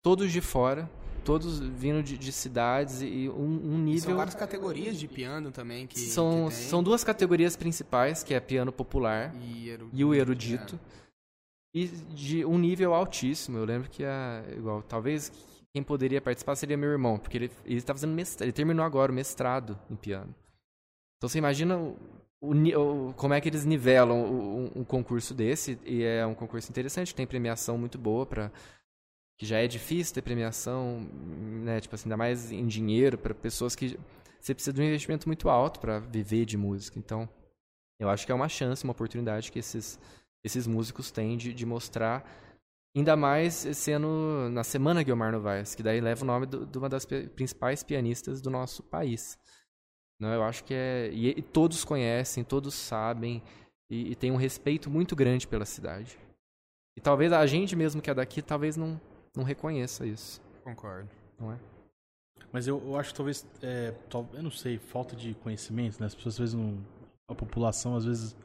todos de fora, todos vindo de, de cidades e um, um nível. São várias categorias de piano também que são que são duas categorias principais, que é piano popular e, erudito, e o erudito. É. E de um nível altíssimo. Eu lembro que a igual talvez quem poderia participar seria meu irmão, porque ele ele está fazendo mestrado, ele terminou agora o mestrado em piano. Então você imagina o, o, como é que eles nivelam um, um concurso desse e é um concurso interessante, tem premiação muito boa para que já é difícil ter premiação, né, tipo assim, ainda mais em dinheiro para pessoas que você precisa de um investimento muito alto para viver de música. Então, eu acho que é uma chance, uma oportunidade que esses esses músicos têm de, de mostrar ainda mais sendo na semana Guilmar Novaes, que daí leva o nome de uma das principais pianistas do nosso país. Não, eu acho que é e, e todos conhecem, todos sabem e, e tem um respeito muito grande pela cidade. E talvez a gente mesmo que é daqui, talvez não não reconheça isso. Concordo. Não é? Mas eu, eu acho que talvez, é, eu não sei, falta de conhecimento, né? As pessoas às vezes não. A população às vezes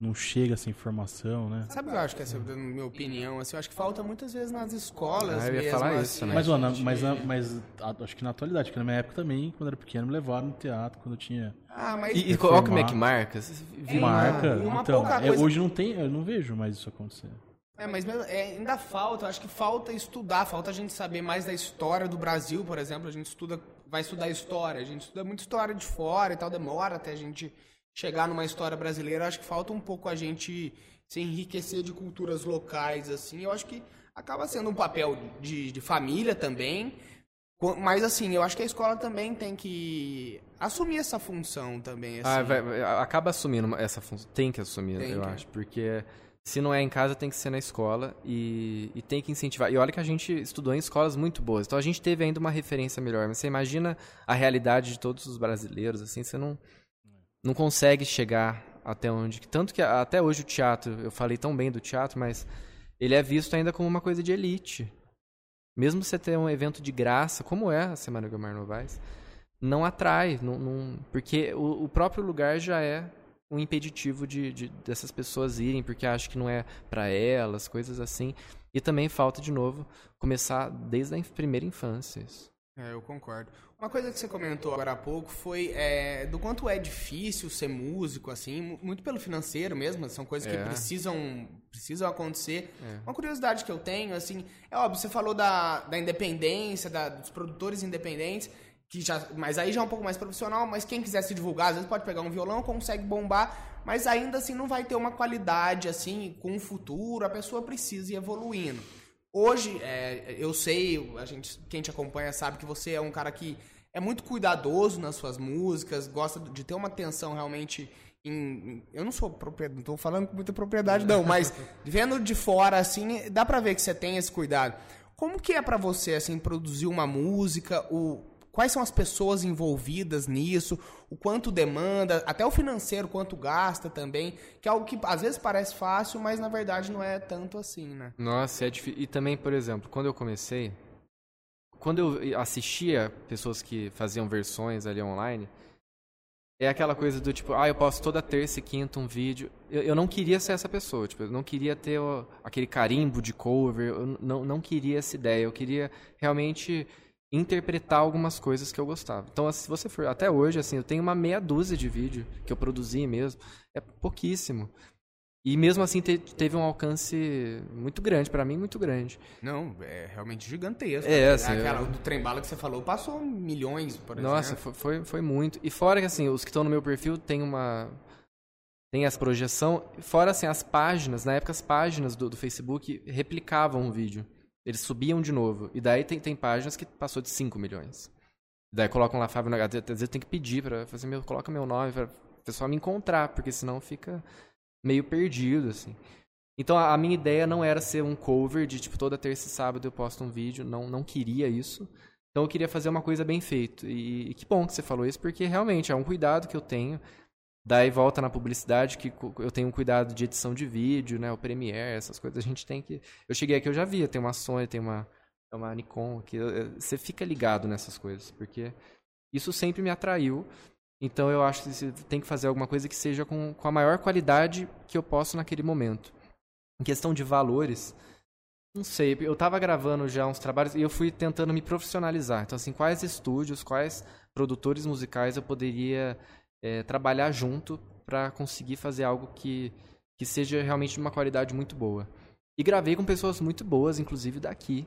não chega essa informação, né? Sabe o que eu acho que essa, na minha opinião, assim, eu acho que falta muitas vezes nas escolas. Ah, eu ia mesmo, falar assim, isso, né? Mas, na, mas, na, mas acho que na atualidade, porque na minha época também, quando eu era pequeno, me levaram no teatro, quando eu tinha. Ah, mas. E, e qual como é que marca? É, marca. Uma, então, é, hoje não tem, eu não vejo mais isso acontecer. É, mas é, ainda falta, acho que falta estudar, falta a gente saber mais da história do Brasil, por exemplo. A gente estuda, vai estudar história, a gente estuda muita história de fora e tal, demora até a gente chegar numa história brasileira. Acho que falta um pouco a gente se enriquecer de culturas locais, assim. Eu acho que acaba sendo um papel de, de família também. Mas assim, eu acho que a escola também tem que assumir essa função também. Ah, assim. Ah, vai, acaba assumindo essa função. Tem que assumir, tem eu que. acho. Porque se não é em casa, tem que ser na escola e, e, tem que incentivar. E olha que a gente estudou em escolas muito boas, então a gente teve ainda uma referência melhor. Mas você imagina a realidade de todos os brasileiros, assim, você não, não consegue chegar até onde. Tanto que até hoje o teatro, eu falei tão bem do teatro, mas ele é visto ainda como uma coisa de elite. Mesmo você ter um evento de graça, como é a Semana Guilmar Novaes, não atrai, não, não, porque o, o próprio lugar já é um impeditivo de, de, dessas pessoas irem porque acham que não é para elas, coisas assim. E também falta, de novo, começar desde a primeira infância. Isso. É, eu concordo. Uma coisa que você comentou agora há pouco foi é, do quanto é difícil ser músico, assim, muito pelo financeiro mesmo, são coisas é. que precisam, precisam acontecer. É. Uma curiosidade que eu tenho, assim, é óbvio, você falou da, da independência, da, dos produtores independentes, que já, mas aí já é um pouco mais profissional, mas quem quiser se divulgar, às vezes pode pegar um violão, consegue bombar, mas ainda assim não vai ter uma qualidade assim com o futuro, a pessoa precisa ir evoluindo. Hoje, é, eu sei, a gente, quem te acompanha sabe que você é um cara que é muito cuidadoso nas suas músicas, gosta de ter uma atenção realmente em, eu não sou propriedade, não estou falando com muita propriedade não, mas [laughs] vendo de fora assim, dá para ver que você tem esse cuidado. Como que é para você assim produzir uma música, o Quais são as pessoas envolvidas nisso? O quanto demanda, até o financeiro, quanto gasta também, que é algo que às vezes parece fácil, mas na verdade não é tanto assim, né? Nossa, é difícil. E também, por exemplo, quando eu comecei, quando eu assistia pessoas que faziam versões ali online, é aquela coisa do tipo, ah, eu posto toda terça e quinta um vídeo. Eu, eu não queria ser essa pessoa, tipo, eu não queria ter o, aquele carimbo de cover, eu não, não queria essa ideia. Eu queria realmente interpretar algumas coisas que eu gostava. Então, se você for até hoje, assim, eu tenho uma meia dúzia de vídeo que eu produzi mesmo, é pouquíssimo. E mesmo assim te, teve um alcance muito grande, para mim muito grande. Não, é realmente gigantesco. É, assim, Aquela eu- do trem bala que você falou passou milhões, por Nossa, exemplo. fo- foi, foi muito. E fora que assim, os que estão no meu perfil tem uma. Tem essa projeção. Fora assim, as páginas, na época as páginas do, do Facebook replicavam o vídeo. Eles subiam de novo. E daí tem, tem páginas que passou de 5 milhões. Daí colocam lá Fábio Nagata. Às vezes tem que pedir pra fazer meu, coloca meu nome pra pessoal me encontrar, porque senão fica meio perdido, assim. Então a, a minha ideia não era ser um cover de tipo toda terça e sábado eu posto um vídeo, não não queria isso. Então eu queria fazer uma coisa bem feita. E, e que bom que você falou isso, porque realmente é um cuidado que eu tenho. Daí volta na publicidade que eu tenho um cuidado de edição de vídeo, né, o Premiere, essas coisas a gente tem que Eu cheguei aqui eu já via, tem uma Sony, tem uma uma Nikon, eh, você fica ligado nessas coisas, porque isso sempre me atraiu. Então eu acho que você tem que fazer alguma coisa que seja com, com a maior qualidade que eu posso naquele momento. Em questão de valores, não sei, eu tava gravando já uns trabalhos e eu fui tentando me profissionalizar. Então, assim, quais estúdios, quais produtores musicais eu poderia eh, trabalhar junto para conseguir fazer algo que, que seja realmente de uma qualidade muito boa. E gravei com pessoas muito boas, inclusive daqui.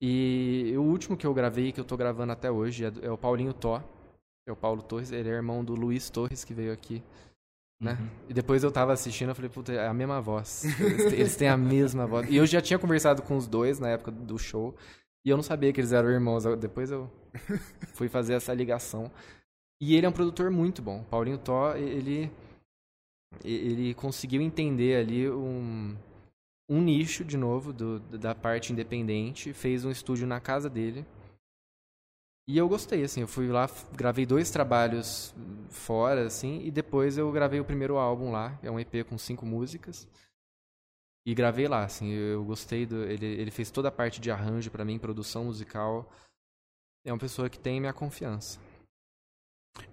E o último que eu gravei, que eu tô gravando até hoje, é, é o Paulinho Tó. É o Paulo Torres, ele é irmão do Luiz Torres, que veio aqui. Né? E depois eu tava assistindo, eu falei, puta, é a mesma voz. Eles, têm- eles têm a mesma voz. E eu já tinha conversado com os dois na época do show. E eu não sabia que eles eram irmãos. Depois eu fui fazer essa ligação. E ele é um produtor muito bom. Paulinho Tó, ele, ele conseguiu entender ali um, um nicho, de novo, do, da parte independente. Fez um estúdio na casa dele. E eu gostei, assim, eu fui lá, gravei dois trabalhos fora, assim, e depois eu gravei o primeiro álbum lá, é um EP com cinco músicas. E gravei lá, assim, eu gostei do. Ele, ele fez toda a parte de arranjo pra mim, produção musical. É uma pessoa que tem minha confiança.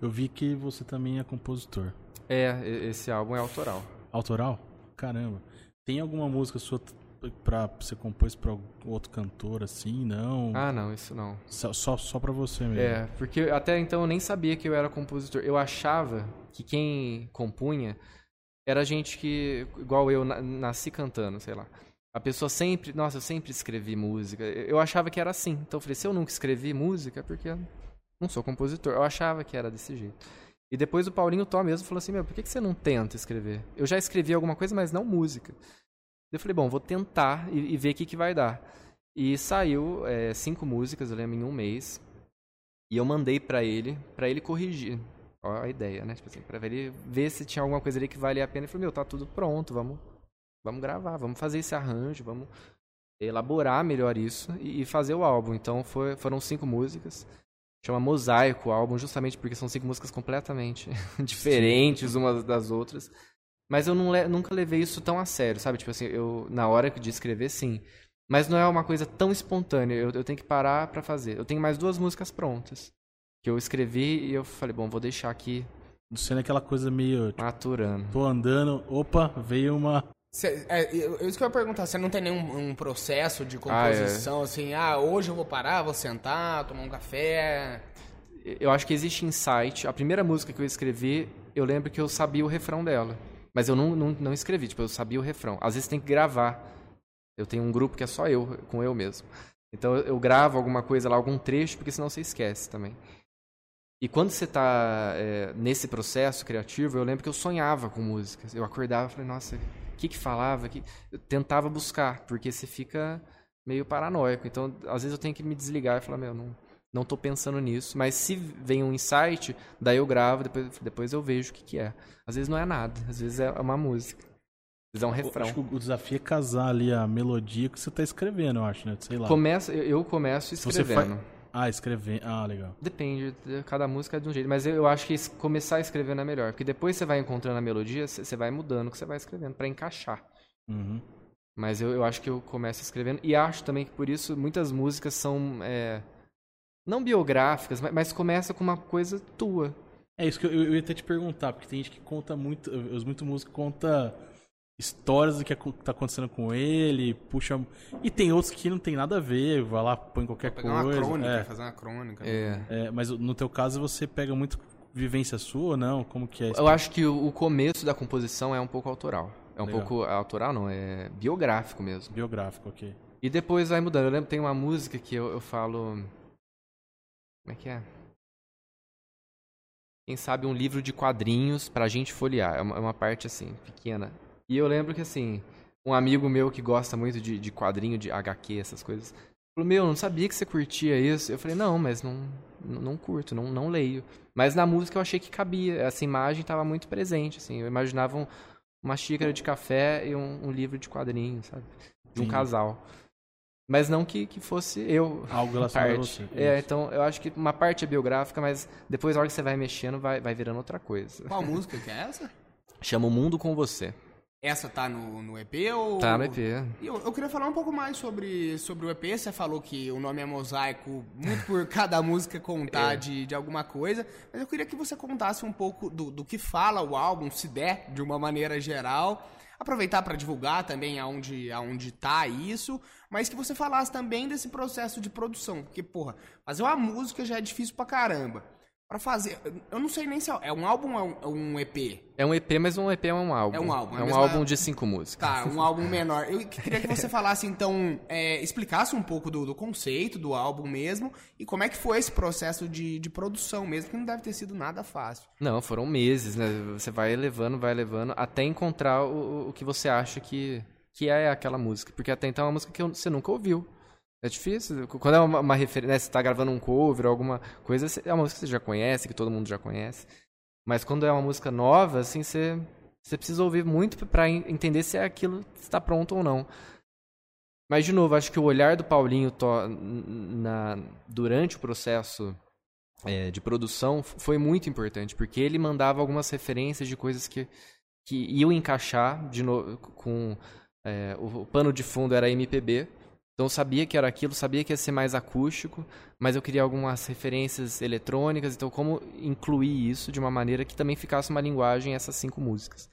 Eu vi que você também é compositor. É, esse álbum é autoral. Autoral? Caramba. Tem alguma música sua pra você compôs pra algum outro cantor assim? Não. Ah, não, isso não. Só, só, só pra você mesmo. É, porque até então eu nem sabia que eu era compositor. Eu achava que quem compunha era gente que, igual eu, na- nasci cantando, sei lá. A pessoa sempre, nossa, eu sempre escrevi música. Eu achava que era assim. Então eu falei, se eu nunca escrevi música, é porque não sou compositor. Eu achava que era desse jeito. E depois o Paulinho Tó mesmo falou assim, meu, por que você não tenta escrever? Eu já escrevi alguma coisa, mas não música. Eu falei, bom, vou tentar e, e ver o que, que vai dar. E saiu é, cinco músicas, eu lembro, em um mês. E eu mandei pra ele, pra ele corrigir. A ideia, né? Tipo assim, pra ele ver se tinha alguma coisa ali que valia a pena. Ele falou, meu, tá tudo pronto, vamos, vamos gravar, vamos fazer esse arranjo, vamos elaborar melhor isso e, e fazer o álbum. Então foi, foram cinco músicas. Chama Mosaico o álbum, justamente porque são cinco músicas completamente [laughs] diferentes umas das outras. Mas eu não le- nunca levei isso tão a sério, sabe? Tipo assim, eu, na hora de escrever, sim. Mas não é uma coisa tão espontânea. Eu, eu tenho que parar pra fazer. Eu tenho mais duas músicas prontas. Que eu escrevi e eu falei, bom, vou deixar aqui Sendo aquela coisa meio. Tipo, maturando. tô andando, opa, veio uma. Cê, é, eu- isso que eu ia perguntar, você não tem nenhum um processo de Ah, é. composição, assim, ah, hoje eu vou parar, vou sentar, tomar um café. Eu acho que existe insight. A primeira música que eu escrevi, eu lembro que eu sabia o refrão dela. Mas eu não, não, não escrevi, tipo, eu sabia o refrão. Às vezes tem que gravar. Eu tenho um grupo que é só eu, com eu mesmo. Então eu, gravo alguma coisa lá, algum trecho, porque senão você esquece também. E quando você tá é, nesse processo criativo, eu lembro que eu sonhava com músicas. Eu acordava e falei, nossa, o que que falava? Que... Eu tentava buscar, porque você fica meio paranoico. Então, às vezes eu tenho que me desligar e falar, meu, não, não tô pensando nisso. Mas se vem um insight, daí eu gravo, depois, depois eu vejo o que que é. Às vezes não é nada, às vezes é uma música. Às vezes é um refrão. Acho que o desafio é casar ali a melodia que você tá escrevendo, eu acho, né? Sei lá. Começa, eu, eu começo escrevendo. Ah, escrever. Ah, legal. Depende, de- cada música é de um jeito. Mas eu, acho que começar escrevendo é melhor. Porque depois você vai encontrando a melodia, você vai mudando o que você vai escrevendo pra encaixar. Uhum. Mas eu, eu acho que eu começo escrevendo. E acho também que por isso muitas músicas são. é, não biográficas, mas, mas começa com uma coisa tua. É isso que eu, eu ia até te perguntar, porque tem gente que conta muito, os muito músicos conta histórias do que tá acontecendo com ele, puxa. E tem outros que não tem nada a ver, vai lá, põe qualquer Pegar coisa. uma crônica, é. fazer uma crônica. É. É, mas no teu caso você pega muito vivência sua ou não? Como que é isso? Eu acho que o começo da composição é um pouco autoral. É um Legal. pouco autoral, não, é biográfico mesmo. Biográfico, ok. E depois vai mudando. Eu lembro tem uma música que eu, eu falo. Como é que é? Quem sabe um livro de quadrinhos pra gente folhear. É uma, é uma parte assim, pequena. E eu lembro que assim, um amigo meu que gosta muito de, de quadrinho, de HQ, essas coisas, falou: Meu, não sabia que você curtia isso. Eu falei: Não, mas não, não, curto, não, não leio. Mas na música eu achei que cabia. Essa imagem estava muito presente. Assim, eu imaginava um- uma xícara de café e um, um livro de quadrinhos, sabe? De um casal. Mas não que, que fosse eu. Algo relacionado a parte. você. É, então eu acho que uma parte é biográfica, mas depois, na hora que você vai mexendo, vai, vai virando outra coisa. Qual música que é essa? Chama o Mundo com Você. Essa tá no, no EP ou... Tá no EP. E Eu, eu queria falar um pouco mais sobre, sobre o EP. Você falou que o nome é Mosaico, muito por [laughs] cada música contar É. de, de alguma coisa. Mas eu queria que você contasse um pouco do, do que fala o álbum, se der, de uma maneira geral. Aproveitar para divulgar também aonde, aonde tá isso. Mas que você falasse também desse processo de produção. Porque, porra, fazer uma música já é difícil pra caramba. Pra fazer... Eu não sei nem se é, é um álbum ou é um, é EP. É um EP, mas um EP é um álbum. É um álbum, é É um mesma- álbum de cinco músicas. Tá, um álbum menor. Eu queria que você [laughs] falasse, então, é, explicasse um pouco do, do conceito do álbum mesmo e como é que foi esse processo de, de produção mesmo, que não deve ter sido nada fácil. Não, foram meses, né? Você vai levando, vai levando, até encontrar o, o que você acha que, que é aquela música. Porque até então é uma música que você nunca ouviu. É difícil. Quando é uma, uma referência, né, você tá gravando um cover alguma coisa, é uma música que você já conhece, que todo mundo já conhece. Mas quando é uma música nova, assim, você, você precisa ouvir muito en- entender se é aquilo está pronto ou não. Mas, de novo, acho que o olhar do Paulinho to- na, durante o processo é, de produção foi muito importante, porque ele mandava algumas referências de coisas que, que iam encaixar de novo com é, o, o pano de fundo era MPB. Então eu sabia que era aquilo, sabia que ia ser mais acústico, mas eu queria algumas referências eletrônicas, então como incluir isso de uma maneira que também ficasse uma linguagem essas cinco músicas.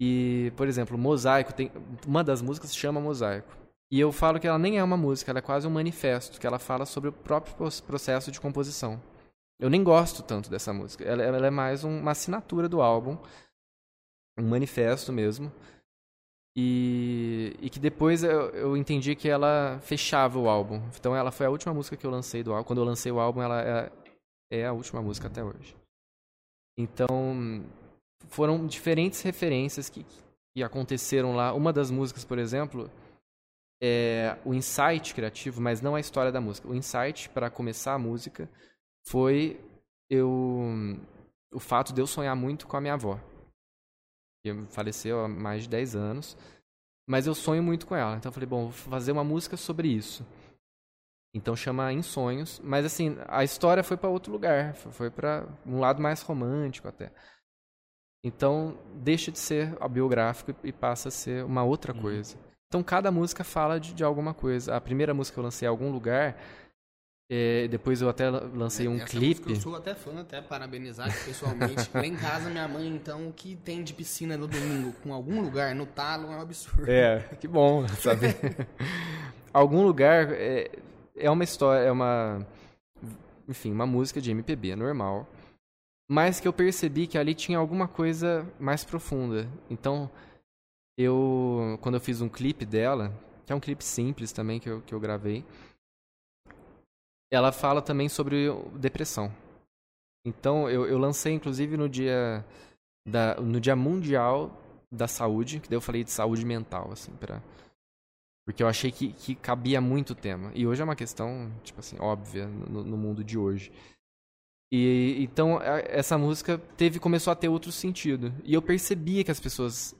E, por exemplo, Mosaico tem uma das músicas chama Mosaico. E eu falo que ela nem é uma música, ela é quase um manifesto, que ela fala sobre o próprio processo de composição. Eu nem gosto tanto dessa música. Ela, ela é mais um- uma assinatura do álbum, um manifesto mesmo. E, e que depois eu, eu entendi que ela fechava o álbum. Então ela foi a última música que eu lancei do álbum. Quando eu lancei o álbum, ela é, é a última música até hoje. Então foram diferentes referências que, que aconteceram lá. Uma das músicas, por exemplo, é o insight criativo, mas não a história da música. O insight para começar a música foi eu o fato de eu sonhar muito com a minha avó. Que faleceu há mais de 10 anos, mas eu sonho muito com ela. Então eu falei, bom, vou fazer uma música sobre isso. Então chama Em Sonhos, mas assim, a história foi para outro lugar, foi- para um lado mais romântico até. Então deixa de ser biográfico e e passa a ser uma outra coisa. Então cada música fala de, de alguma coisa. A primeira música que eu lancei em algum lugar, eh, depois eu até la- lancei um Essa clipe. Eu sou até fã, até parabenizar pessoalmente. Lá em casa, minha mãe, então, o que tem de piscina no domingo com algum lugar no talo é um absurdo. É, que bom saber. [laughs] Algum lugar é, é uma história, é uma. Enfim, uma música de MPB normal. Mas que eu percebi que ali tinha alguma coisa mais profunda. Então, eu. Quando eu fiz um clipe dela, que é um clipe simples também que eu, que eu gravei, ela fala também sobre depressão. Então, eu, eu lancei inclusive no dia. Da, no dia mundial da saúde, que daí eu falei de saúde mental, assim, pra... Porque eu achei que, que cabia muito o tema. E hoje é uma questão, tipo assim, óbvia no, no mundo de hoje. E então essa música teve começou a ter outro sentido. E eu percebia que as pessoas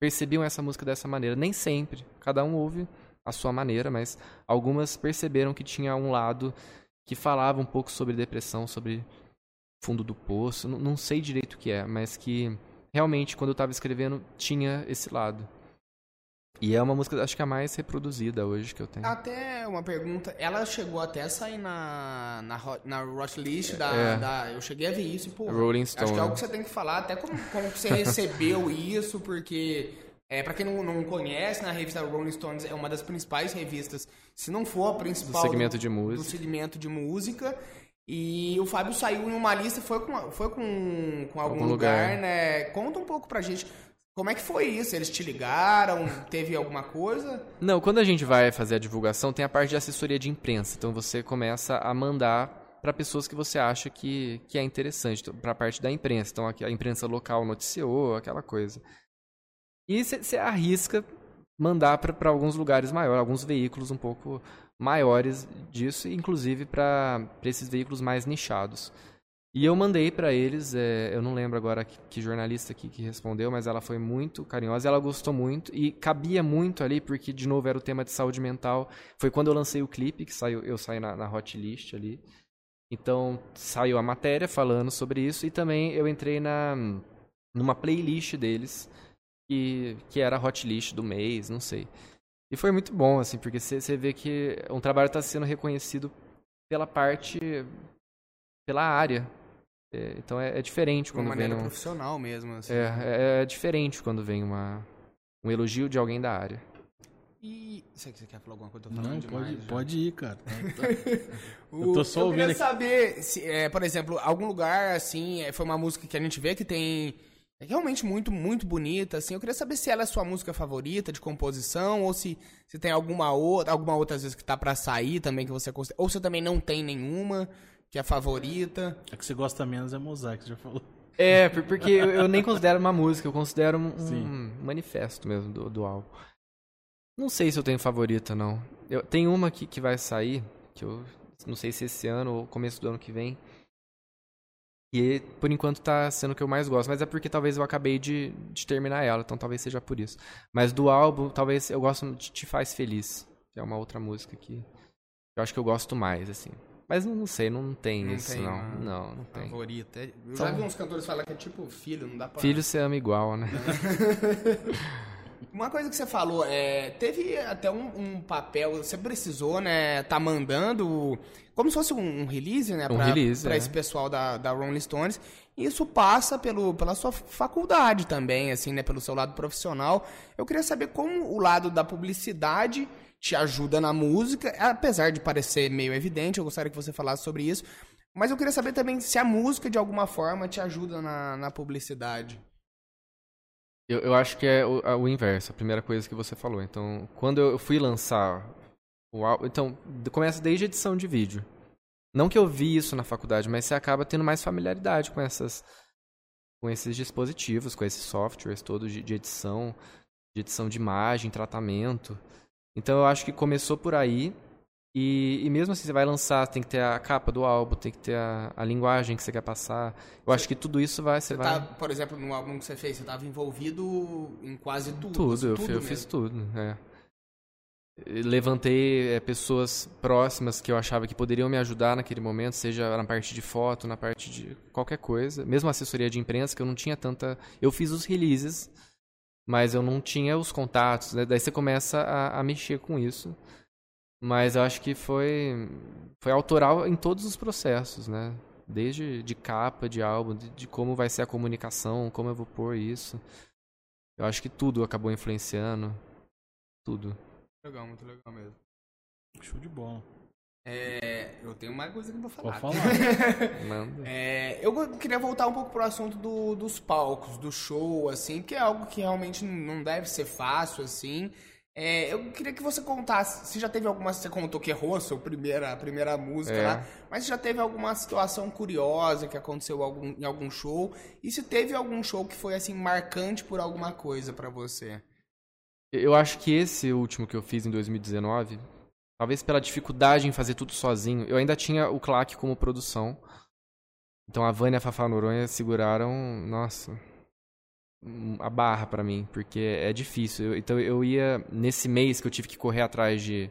percebiam essa música dessa maneira. Nem sempre. Cada um ouve a sua maneira, mas algumas perceberam que tinha um lado que falava um pouco sobre depressão, sobre fundo do poço. Não, não sei direito o que é, mas que realmente quando eu estava escrevendo tinha esse lado. E é uma música, acho que a mais reproduzida hoje que eu tenho. Até uma pergunta, ela chegou até a sair na, na, na Hot List da, É. da- Eu cheguei a ver isso pô. Rolling Acho Stone. que é algo que você tem que falar, até como, como que você [laughs] recebeu isso, porque. É, pra quem não, não conhece, na revista Rolling Stones é uma das principais revistas, se não for a principal. Do segmento de do música. segmento de música. E o Fábio saiu em uma lista, foi com, foi com, com algum, Algum lugar, lugar. né? Conta um pouco pra gente. Como é que foi isso? Eles te ligaram? Teve alguma coisa? Não, quando a gente vai fazer a divulgação, tem a parte de assessoria de imprensa. Então você começa a mandar para pessoas que você acha que, que é interessante, para a parte da imprensa. Então a imprensa local noticiou, aquela coisa. E você arrisca mandar para alguns lugares maiores, alguns veículos um pouco maiores disso, inclusive para esses veículos mais nichados. E eu mandei para eles, é, eu não lembro agora que, que jornalista aqui que respondeu, mas ela foi muito carinhosa, ela gostou muito e cabia muito ali, porque de novo era o tema de saúde mental. Foi quando eu lancei o clipe, que saiu, eu saí na, na hot list ali. Então saiu a matéria falando sobre isso e também eu entrei na numa playlist deles, que, que era a hot list do mês, não sei. E foi muito bom, assim, porque você vê que um trabalho está sendo reconhecido pela parte, pela área. É, então é, é diferente De uma quando vem maneira um, profissional mesmo, assim. é, é, é diferente quando vem uma, um elogio de alguém da área. E. Você, você quer falar alguma coisa? Eu tô falando Não, demais pode, já. pode ir, cara. O- [laughs] Eu tô só eu ouvindo queria aqui. saber, se, é, por exemplo, algum lugar, assim, é, foi uma música que a gente vê que tem. É realmente muito, muito bonita, assim. Eu queria saber se ela é sua música favorita de composição, ou se, se tem alguma outra, alguma outra, às vezes, que tá pra sair também, que você considera. Ou se também não tem nenhuma, que é favorita. A que você gosta menos é mosaico, você já falou. É, por- porque eu, eu nem considero uma música, eu considero um, um manifesto mesmo do, do álbum. Não sei se eu tenho favorita, não. Eu, tem uma que, que vai sair, que eu não sei se esse ano ou começo do ano que vem. E por enquanto tá sendo o que eu mais gosto, mas é porque talvez eu acabei de, de terminar ela, então talvez seja por isso. Mas do álbum, talvez eu gosto de Te Faz Feliz, que é uma outra música que eu acho que eu gosto mais, assim. Mas não, sei, não tem Não isso, tem não. uma Não, não tem. Favorita. Eu Só- já vi uns cantores falar que é tipo filho, não dá pra. Filho se ama igual, né? [laughs] Uma coisa que você falou, é, teve até um, um papel, você precisou, né, tá mandando como se fosse um, um release, né, Um pra, release, pra é. esse pessoal da, da Rolling Stones. E isso passa pelo, pela sua faculdade também, assim, né, pelo seu lado profissional. Eu queria saber como o lado da publicidade te ajuda na música, apesar de parecer meio evidente, eu gostaria que você falasse sobre isso. Mas eu queria saber também se a música, de alguma forma, te ajuda na, na publicidade. Eu, eu acho que é o, a- o inverso, a primeira coisa que você falou. Então, quando eu fui lançar o álbum. Então, começa desde a edição de vídeo. Não que eu vi isso na faculdade, mas você acaba tendo mais familiaridade com essas. Com esses dispositivos, com esses softwares todos de, de edição, de edição de imagem, tratamento. Então eu acho que começou por aí. E, e mesmo assim, você vai lançar, tem que ter a capa do álbum, tem que ter a, a linguagem que você quer passar. Eu acho que tudo isso vai. Você Você vai... tá, por exemplo, no álbum que você fez, você estava envolvido em quase tudo. Tudo, eu, tudo eu fiz tudo. É. Levantei é, pessoas próximas que eu achava que poderiam me ajudar naquele momento, seja na parte de foto, na parte de qualquer coisa. Mesmo assessoria de imprensa, que eu não tinha tanta. Eu fiz os releases, mas eu não tinha os contatos. né? Daí você começa a, a mexer com isso. Mas eu acho que foi, foi autoral em todos os processos, né? Desde de capa, de álbum, de, de como vai ser a comunicação, como eu vou pôr isso. Eu acho que tudo acabou influenciando. Tudo. Legal, muito legal mesmo. Show de bola. É, eu tenho mais coisa que eu vou falar. Pode falar. [laughs] Manda. É, eu queria voltar um pouco pro assunto do- dos palcos, do show, assim, que é algo que realmente não deve ser fácil, assim. É, eu queria que você contasse, se já teve alguma, você contou que errou a sua primeira, a primeira música É. lá, mas se já teve alguma situação curiosa que aconteceu algum- em algum show, e se teve algum show que foi, assim, marcante por alguma coisa pra você. Eu acho que esse último que eu fiz em 2019, talvez pela dificuldade em fazer tudo sozinho, eu ainda tinha o Claque como produção. Então a Vânia e a Fafá Noronha seguraram, nossa, a barra pra mim, porque é difícil. Eu- então eu ia, nesse mês que eu tive que correr atrás de,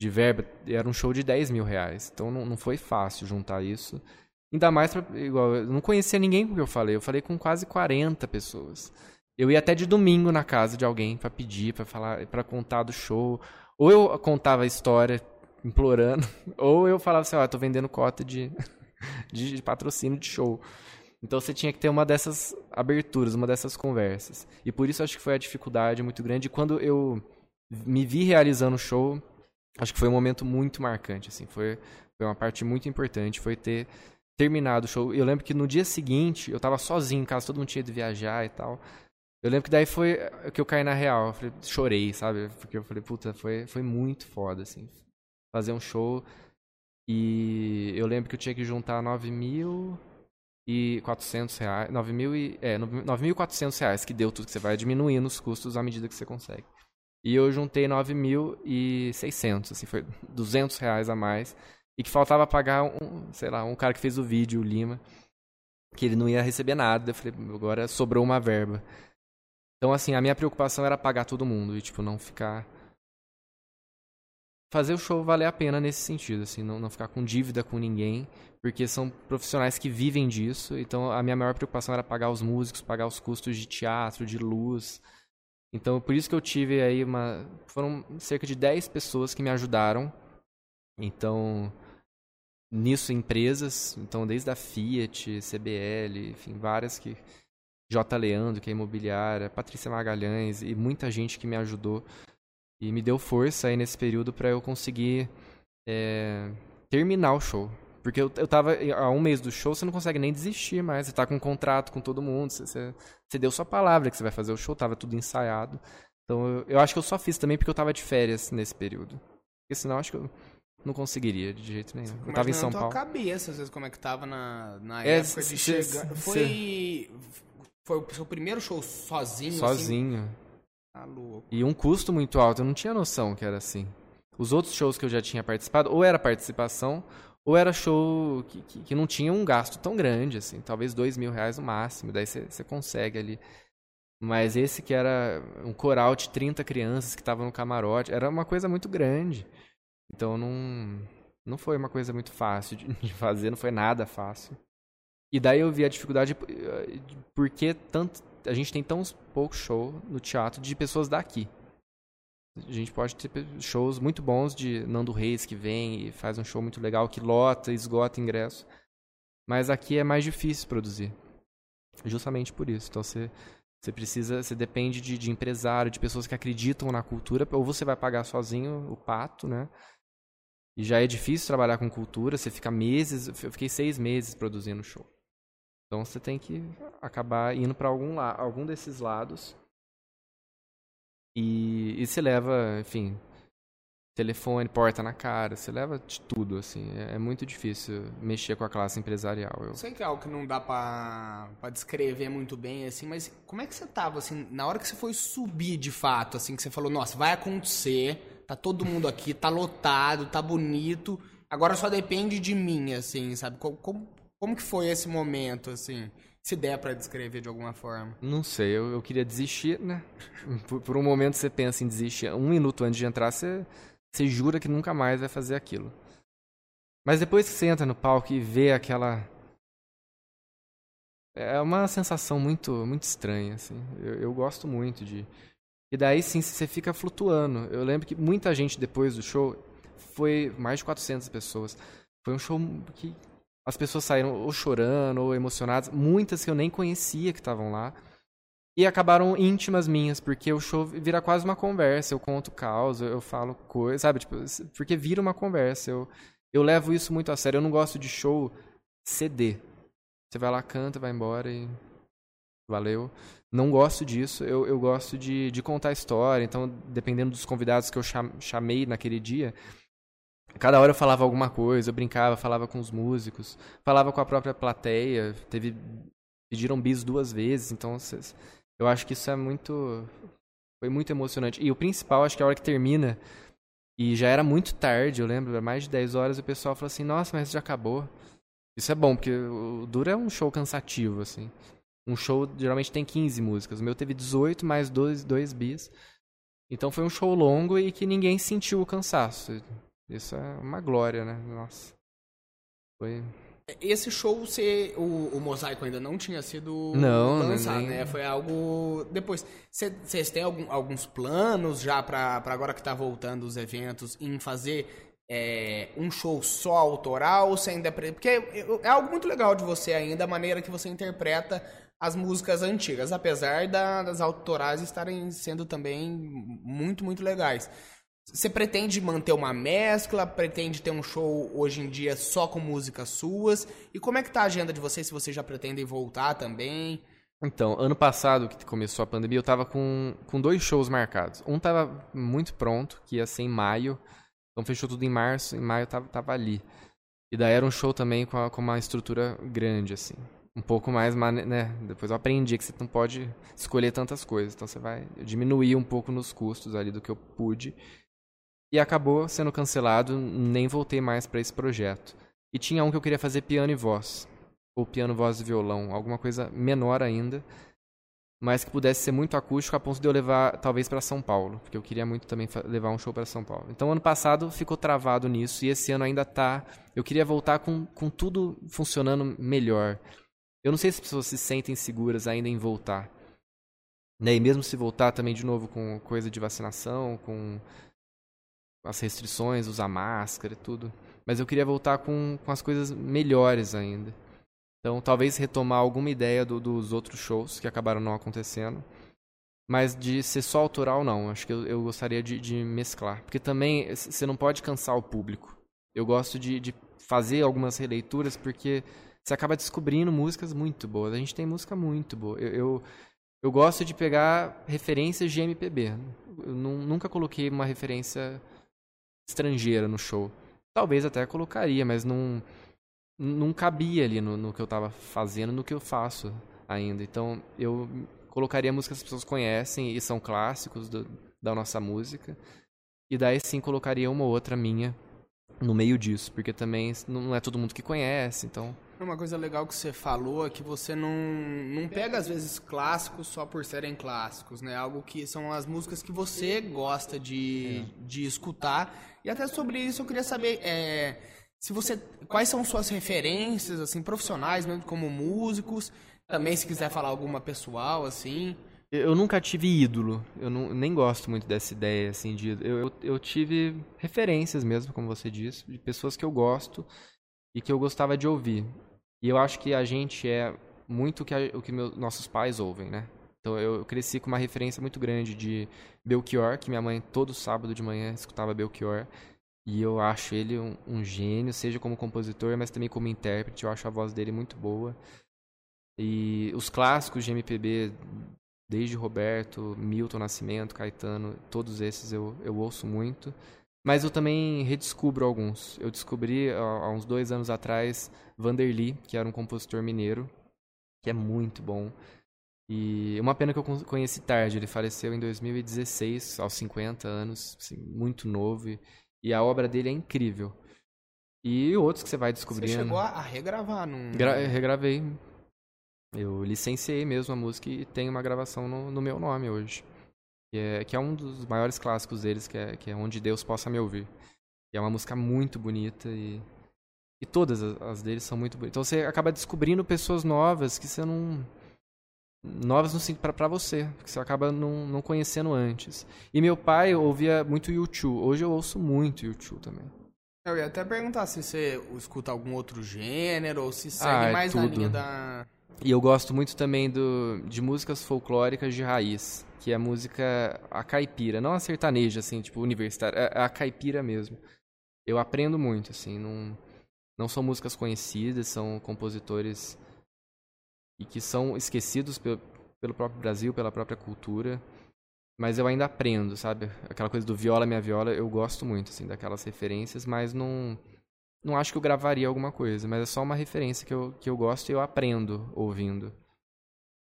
de verba, era um show de 10 mil reais. Então não, não foi fácil juntar isso. Ainda mais pra, igual, eu não conhecia ninguém com que eu falei. Eu falei com quase 40 pessoas. Eu ia até de domingo na casa de alguém pra pedir, pra falar, para contar do show. Ou eu contava a história implorando, [laughs] ou eu falava assim, ó, oh, tô vendendo cota [laughs] de, de patrocínio de show. Então você tinha que ter uma dessas aberturas, uma dessas conversas. E por isso acho que foi a dificuldade muito grande. Quando eu me vi realizando o show, acho que foi um momento muito marcante, assim, foi, foi uma parte muito importante, foi ter terminado o show. Eu lembro que no dia seguinte, eu tava sozinho em casa, todo mundo tinha ido viajar e tal. Eu lembro que daí foi que eu caí na real, eu falei, chorei, sabe? Porque eu falei, puta, foi, foi muito foda, assim, fazer um show. E eu lembro que eu tinha que juntar 9 mil e 400 reais, 9 mil e, é, 9.400 reais, que deu tudo que você vai diminuindo os custos à medida que você consegue. E eu juntei 9.600, assim, foi 200 reais a mais. E que faltava pagar um, sei lá, um cara que fez o vídeo, o Lima, que ele não ia receber nada. Eu falei, agora sobrou uma verba. Então, assim, a minha preocupação era pagar todo mundo e, tipo, não ficar. Fazer o show valer a pena nesse sentido, assim, não, não ficar com dívida com ninguém, porque são profissionais que vivem disso. Então, a minha maior preocupação era pagar os músicos, pagar os custos de teatro, de luz. Então, por isso que eu tive aí uma. Foram cerca de 10 pessoas que me ajudaram. Então, nisso, empresas. Então, desde a Fiat, CBL, enfim, várias que. J. Leandro, que é imobiliária, Patrícia Magalhães e muita gente que me ajudou e me deu força aí nesse período para eu conseguir é, terminar o show. Porque eu, eu tava há um mês do show, você não consegue nem desistir mais. Você tá com um contrato com todo mundo. Você, você, você deu sua palavra que você vai fazer o show, tava tudo ensaiado. Então eu, eu, acho que eu só fiz também porque eu tava de férias nesse período. Porque senão acho que eu não conseguiria de jeito nenhum. Eu tava em São Paulo. cabeça, às vezes, como é que tava na, na é, época de chegar. Foi. Foi o seu primeiro show sozinho? Assim? Sozinho. Assim? Tá louco. E um custo muito alto. Eu não tinha noção que era assim. Os outros shows que eu já tinha participado, ou era participação, ou era show que, que, que, não tinha um gasto tão grande, assim, talvez dois mil reais no máximo, daí você consegue ali. Mas esse que era um coral de 30 crianças que estavam no camarote, era uma coisa muito grande. Então não, não foi uma coisa muito fácil de, fazer, não foi nada fácil. E daí eu vi a dificuldade eh, porque tanto, a gente tem tão pouco show no teatro de pessoas daqui. A gente pode ter shows muito bons de Nando Reis que vem e faz um show muito legal, que lota, esgota ingresso. Mas aqui é mais difícil produzir. Justamente por isso. Então você, você precisa, você depende de, de empresário, de pessoas que acreditam na cultura, ou você vai pagar sozinho o pato, né? E já é difícil trabalhar com cultura, você fica meses, eu fiquei seis meses produzindo show. Então você tem que acabar indo para algum, algum desses lados e, e se leva, enfim, telefone, porta na cara, você leva de tudo, assim. É, é, muito difícil mexer com a classe empresarial. Eu sei que é algo que não dá pra descrever muito bem, assim, mas como é que você tava, assim, na hora que você foi subir de fato, assim, que você falou, nossa, vai acontecer, tá todo mundo aqui, tá lotado, tá bonito, agora só depende de mim, assim, sabe? Como, como, como que foi esse momento, assim? Se der para descrever de alguma forma. Não sei, eu, eu queria desistir, né? Por, por, um momento você pensa em desistir. Um minuto antes de entrar, você, você jura que nunca mais vai fazer aquilo. Mas depois que você entra no palco e vê aquela. É uma sensação muito, muito estranha, assim. Eu, eu gosto muito de. E daí sim você fica flutuando. Eu lembro que muita gente depois do show foi mais de 400 pessoas. Foi um show que as pessoas saíram ou chorando ou emocionadas, muitas que eu nem conhecia que estavam lá. E acabaram íntimas minhas, porque o show vira quase uma conversa. Eu conto causa, eu falo coisas, sabe? Tipo, porque vira uma conversa. Eu, eu levo isso muito a sério. Eu não gosto de show CD. Você vai lá, canta, vai embora e. Valeu. Não gosto disso. Eu, eu gosto de, de contar história. Então, dependendo dos convidados que eu chamei naquele dia, Cada hora eu falava alguma coisa, eu brincava, falava com os músicos, falava com a própria plateia. Teve pediram bis duas vezes, então eu acho que isso é muito foi muito emocionante. E o principal, acho que a hora que termina e já era muito tarde, eu lembro, era mais de 10 horas, o pessoal falou assim: "Nossa, mas já acabou". Isso é bom, porque o duro é um show cansativo assim. Um show geralmente tem 15 músicas, o meu teve 18 mais dois, dois bis. Então foi um show longo e que ninguém sentiu o cansaço. Isso é uma glória, né? Nossa. Foi, esse show, você, o, o Mosaico ainda não tinha sido Não, lançado, nem- né? Foi algo depois. Cê- Vocês têm algum- alguns planos já pra agora que tá voltando os eventos em fazer é, um show só autoral? Você ainda... Porque é é algo muito legal de você ainda, a maneira que você interpreta as músicas antigas, apesar da- das autorais estarem sendo também muito, muito legais. Você pretende manter uma mescla? Pretende ter um show hoje em dia só com músicas suas? E como é que tá a agenda de vocês? Se vocês já pretendem voltar também? Então, ano passado, que começou a pandemia, eu tava com, com dois shows marcados. Um tava muito pronto, que ia ser em maio. Então fechou tudo em março, em maio tava, tava ali. E daí era um show também com, a- com uma estrutura grande, assim. Um pouco mais, né? Depois eu aprendi que você não pode escolher tantas coisas. Então você vai diminuir um pouco nos custos ali do que eu pude. E acabou sendo cancelado, nem voltei mais para esse projeto. E tinha um que eu queria fazer piano e voz ou piano, voz e violão, alguma coisa menor ainda, mas que pudesse ser muito acústico a ponto de eu levar talvez para São Paulo, porque eu queria muito também levar um show para São Paulo. Então ano passado ficou travado nisso e esse ano ainda tá. Eu queria voltar com, com tudo funcionando melhor. Eu não sei se as pessoas se sentem seguras ainda em voltar. Né? E mesmo se voltar também de novo com coisa de vacinação, com as restrições, usar máscara e tudo. Mas eu queria voltar com, com as coisas melhores ainda. Então, talvez retomar alguma ideia do- dos outros shows que acabaram não acontecendo. Mas de ser só autoral, não. Acho que eu, eu gostaria de, de mesclar. Porque também você não pode cansar o público. Eu gosto de, de fazer algumas releituras porque você acaba descobrindo músicas muito boas. A gente tem música muito boa. Eu, eu, eu gosto de pegar referências de MPB. Eu nu- nunca coloquei uma referência estrangeira no show. Talvez até colocaria, mas não não cabia ali no, no que eu tava fazendo, no que eu faço ainda. Então eu colocaria músicas que as pessoas conhecem e são clássicos do- da nossa música. E daí sim colocaria uma ou outra minha no meio disso, porque também não é todo mundo que conhece, então. Uma coisa legal que você falou é que você não, não pega, às vezes, clássicos só por serem clássicos, né? Algo que são as músicas que você gosta de, de escutar. E até sobre isso eu queria saber é, se você. Quais são suas referências, assim, profissionais, mesmo como músicos. Também se quiser falar alguma pessoal, assim. Eu nunca tive ídolo. Eu não, nem gosto muito dessa ideia, assim, de. Eu, eu, eu tive referências mesmo, como você disse, de pessoas que eu gosto e que eu gostava de ouvir. E eu acho que a gente é muito que, a- o que meus, nossos pais ouvem, né? Então eu cresci com uma referência muito grande de Belchior, que minha mãe todo sábado de manhã escutava Belchior. E eu acho ele um, um gênio, seja como compositor, mas também como intérprete. Eu acho a voz dele muito boa. E os clássicos de MPB, desde Roberto, Milton Nascimento, Caetano, todos esses eu, eu ouço muito. Mas eu também redescubro alguns. Eu descobri há, uns dois anos atrás Vanderly, que era um compositor mineiro, que é muito bom. E uma pena que eu con- conheci tarde. Ele faleceu em 2016, aos 50 anos, assim, muito novo. E, e a obra dele é incrível. E outros que você vai Você descobrindo. chegou a, regravar num. Gra regravei. Eu licenciei mesmo a música e tem uma gravação no, no meu nome hoje. Que é, que é um dos maiores clássicos deles, que é, que é Onde Deus Possa Me Ouvir. E é uma música muito bonita e, e todas as, as deles são muito bonitas. Então você acaba descobrindo pessoas novas que você não. Novas no sentido pra, pra você, que você acaba não, não conhecendo antes. E meu pai ouvia muito YouTube. Hoje eu ouço muito YouTube também. Eu ia até perguntar se você escuta algum outro gênero ou se segue Ah, é mais na tudo. linha da. E eu gosto muito também do, de músicas folclóricas de raiz, que é a música a caipira, não a sertaneja, assim, tipo, universitária, é a caipira mesmo. Eu aprendo muito, assim, não, não são músicas conhecidas, são compositores e que são esquecidos pelo, pelo próprio Brasil, pela própria cultura, mas eu ainda aprendo, sabe? Aquela coisa do viola minha viola, eu gosto muito, assim, daquelas referências, mas não não acho que eu gravaria alguma coisa, mas é só uma referência que eu, que eu gosto e eu aprendo ouvindo.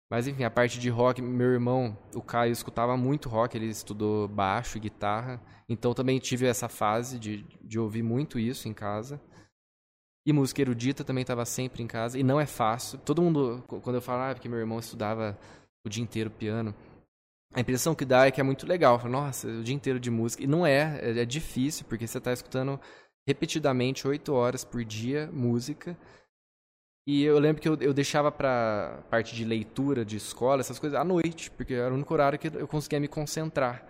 Mas enfim, a parte de rock, meu irmão, o Caio, escutava muito rock, ele estudou baixo e guitarra, então também tive essa fase de, de ouvir muito isso em casa. E música erudita também estava sempre em casa, e não é fácil. Todo mundo, qu- quando eu falo, ah, porque meu irmão estudava o dia inteiro piano, a impressão que dá é que é muito legal. Falo, Nossa, o dia inteiro de música. E não é, é, é difícil, porque você está escutando repetidamente, oito horas por dia, música. E eu lembro que eu, eu deixava para parte de leitura de escola, essas coisas, à noite, porque era o único horário que eu conseguia me concentrar.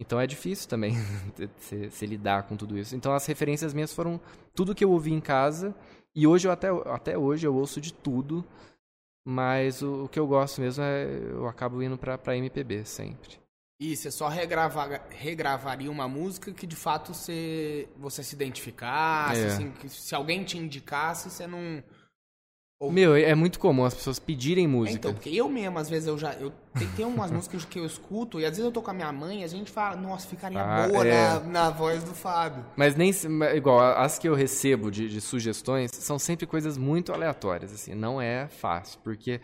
Então é difícil também [laughs] se, se, lidar com tudo isso. Então as referências minhas foram tudo que eu ouvi em casa. E hoje eu até, até hoje eu ouço de tudo. Mas o, o que eu gosto mesmo é eu acabo indo pra, pra MPB sempre. E você só regravar, regravaria uma música que de fato você, você se identificasse, é. assim, se alguém te indicasse, você não ou... Meu, é muito comum as pessoas pedirem é, música. então, porque eu mesmo, às vezes, eu já. Eu, tem, tem umas [laughs] músicas que eu escuto, e às vezes eu tô com a minha mãe e a gente fala, nossa, ficaria ah, boa é. na, na voz do Fábio. Mas nem. Igual, as que eu recebo de, de sugestões são sempre coisas muito aleatórias, assim. Não é fácil, porque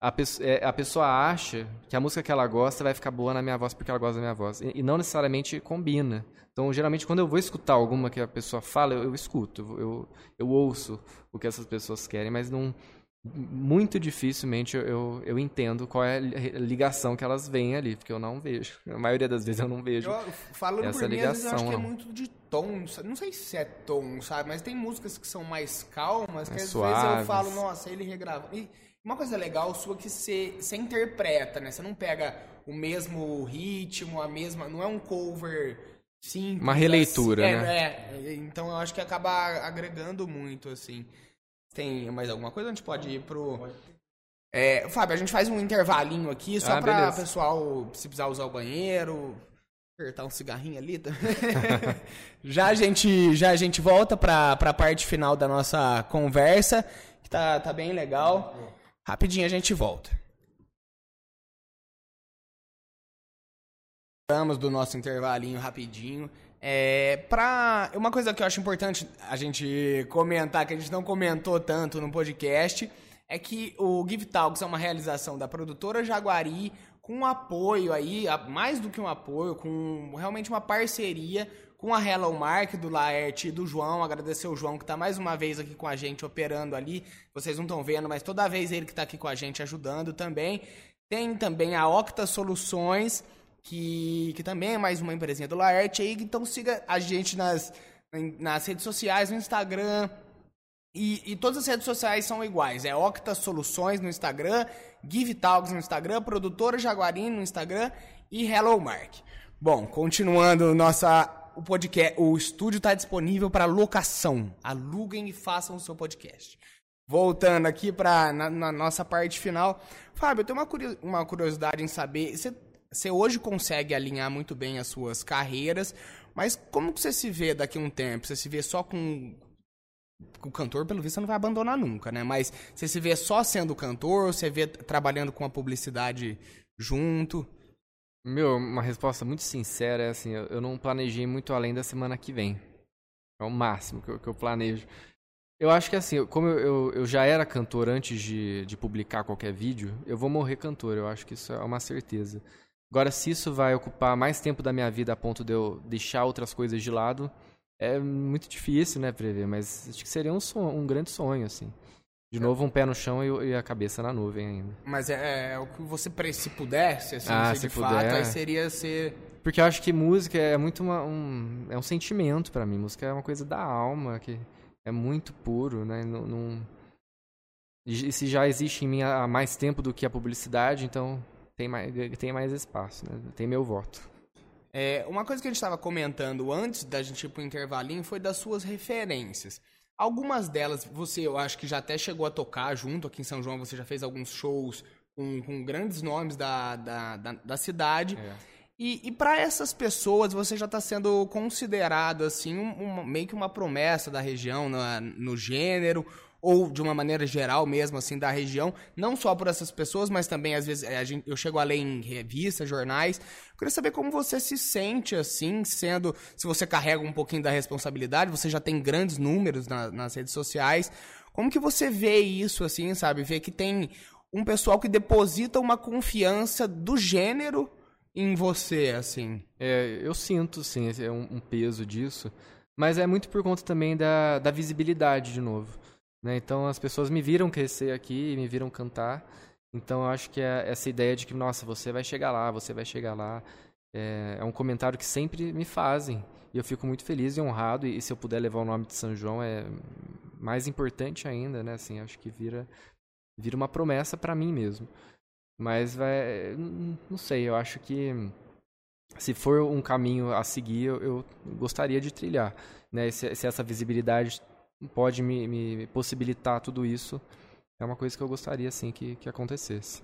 a, pessoa, é, a pessoa acha que a música que ela gosta vai ficar boa na minha voz porque ela gosta da minha voz. E, e não necessariamente combina. Então, geralmente, quando eu vou escutar alguma que a pessoa fala, eu, eu escuto, eu, eu ouço o que essas pessoas querem, mas não muito dificilmente eu, eu, eu, entendo qual é a ligação que elas veem ali, porque eu não vejo. [laughs] A maioria das vezes eu não vejo. Eu, falando essa por mim, ligação, eu acho não. que é muito de tom. Não sei se é tom, sabe? Mas tem músicas que são mais calmas, que é às suaves. vezes eu falo, nossa, ele regrava. E uma coisa legal sua que você, você interpreta, né? Você não pega o mesmo ritmo, a mesma. Não é um cover Sim, uma releitura, assim, né? É, é, então eu acho que acaba agregando muito, assim. Tem mais alguma coisa? A gente pode ir pro. É, Fábio, a gente faz um intervalinho aqui só ah, para o pessoal, se precisar usar o banheiro, apertar um cigarrinho ali. Tá? [laughs] já, a gente, já a gente volta para a parte final da nossa conversa, que tá, tá bem legal. Rapidinho a gente volta. Vamos do nosso intervalinho rapidinho. É, pra, uma coisa que eu acho importante a gente comentar, que a gente não comentou tanto no podcast, é que o Give Talks é uma realização da produtora Jaguari com um apoio aí, mais do que um apoio, com realmente uma parceria com a Hello Mark, do Laerte e do João. Agradecer o João que está mais uma vez aqui com a gente operando ali. Vocês não estão vendo, mas toda vez ele que está aqui com a gente ajudando também. Tem também a Octa Soluções, que, que também é mais uma empresinha do Laerte aí. Então siga a gente nas, nas redes sociais, no Instagram. E, e todas as redes sociais são iguais. É Octa Soluções no Instagram, Give Talks no Instagram, Produtora Jaguarim no Instagram e Hello Mark. Bom, continuando nossa o podcast, o estúdio está disponível para locação. Aluguem e façam o seu podcast. Voltando aqui para na, na, nossa parte final, Fábio, eu tenho uma, uma curiosidade em saber, você você hoje consegue alinhar muito bem as suas carreiras, mas como que você se vê daqui a um tempo? Você se vê só com o cantor, pelo visto, você não vai abandonar nunca, né? Mas você se vê só sendo cantor, você vê trabalhando com a publicidade junto? Meu, uma resposta muito sincera é assim, eu não planejei muito além da semana que vem. É o máximo que eu, que eu planejo. Eu acho que assim, como eu, eu, eu, já era cantor antes de, de publicar qualquer vídeo, eu vou morrer cantor, eu acho que isso é uma certeza. Agora, se isso vai ocupar mais tempo da minha vida a ponto de eu deixar outras coisas de lado, é muito difícil, né, prever, mas acho que seria um, sonho, um grande sonho, assim. De novo, um pé no chão e, a cabeça na nuvem ainda. Mas é, é o que você, se pudesse, assim, ah, se de puder. fato, aí seria ser... Porque eu acho que música é muito uma, um, é um sentimento para mim. Música é uma coisa da alma, que é muito puro, né? Não, não... E se já existe em mim há mais tempo do que a publicidade, então tem mais, tem mais espaço, né? Tem meu voto. É, uma coisa que a gente estava comentando antes da gente ir pro intervalinho foi das suas referências. Algumas delas, você, eu acho que já até chegou a tocar junto aqui em São João, você já fez alguns shows com, com grandes nomes da, da, da, da cidade. É. E, e para essas pessoas, você já está sendo considerado assim um, um, meio que uma promessa da região na, no gênero, ou de uma maneira geral mesmo, assim, da região, não só por essas pessoas, mas também, às vezes, gente, eu chego a ler em revistas, jornais. Eu queria saber como você se sente, assim, sendo, se você carrega um pouquinho da responsabilidade, você já tem grandes números na, nas redes sociais, como que você vê isso, assim, sabe? Vê que tem um pessoal que deposita uma confiança do gênero em você, assim. É, eu sinto, sim, é um, um peso disso, mas é muito por conta também da, da visibilidade, de novo. Né? Então as pessoas me viram crescer aqui, me viram cantar. Então eu acho que é essa ideia de que, nossa, você vai chegar lá, você vai chegar lá, é, é um comentário que sempre me fazem. E eu fico muito feliz e honrado. E, e, se eu puder levar o nome de São João, é mais importante ainda, né? Assim, acho que vira, vira uma promessa para mim mesmo. Mas vai, não sei, eu acho que se for um caminho a seguir, eu, eu gostaria de trilhar. Né? Se, se essa visibilidade pode me, me, possibilitar tudo isso, é uma coisa que eu gostaria sim que, que acontecesse.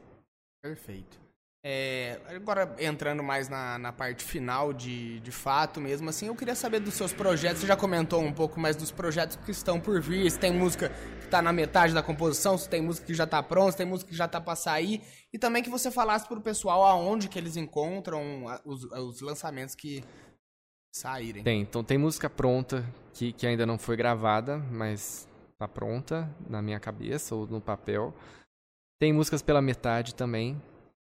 Perfeito. É, agora, entrando mais na, na parte final de, de fato mesmo, assim, eu queria saber dos seus projetos. Você já comentou um pouco mais dos projetos que estão por vir. Se tem música que está na metade da composição, se tem música que já está pronta, se tem música que já está para sair. E também que você falasse para o pessoal aonde que eles encontram os, os lançamentos que saírem. Tem, então tem música pronta que, que ainda não foi gravada, mas está pronta na minha cabeça ou no papel. Tem músicas pela metade também,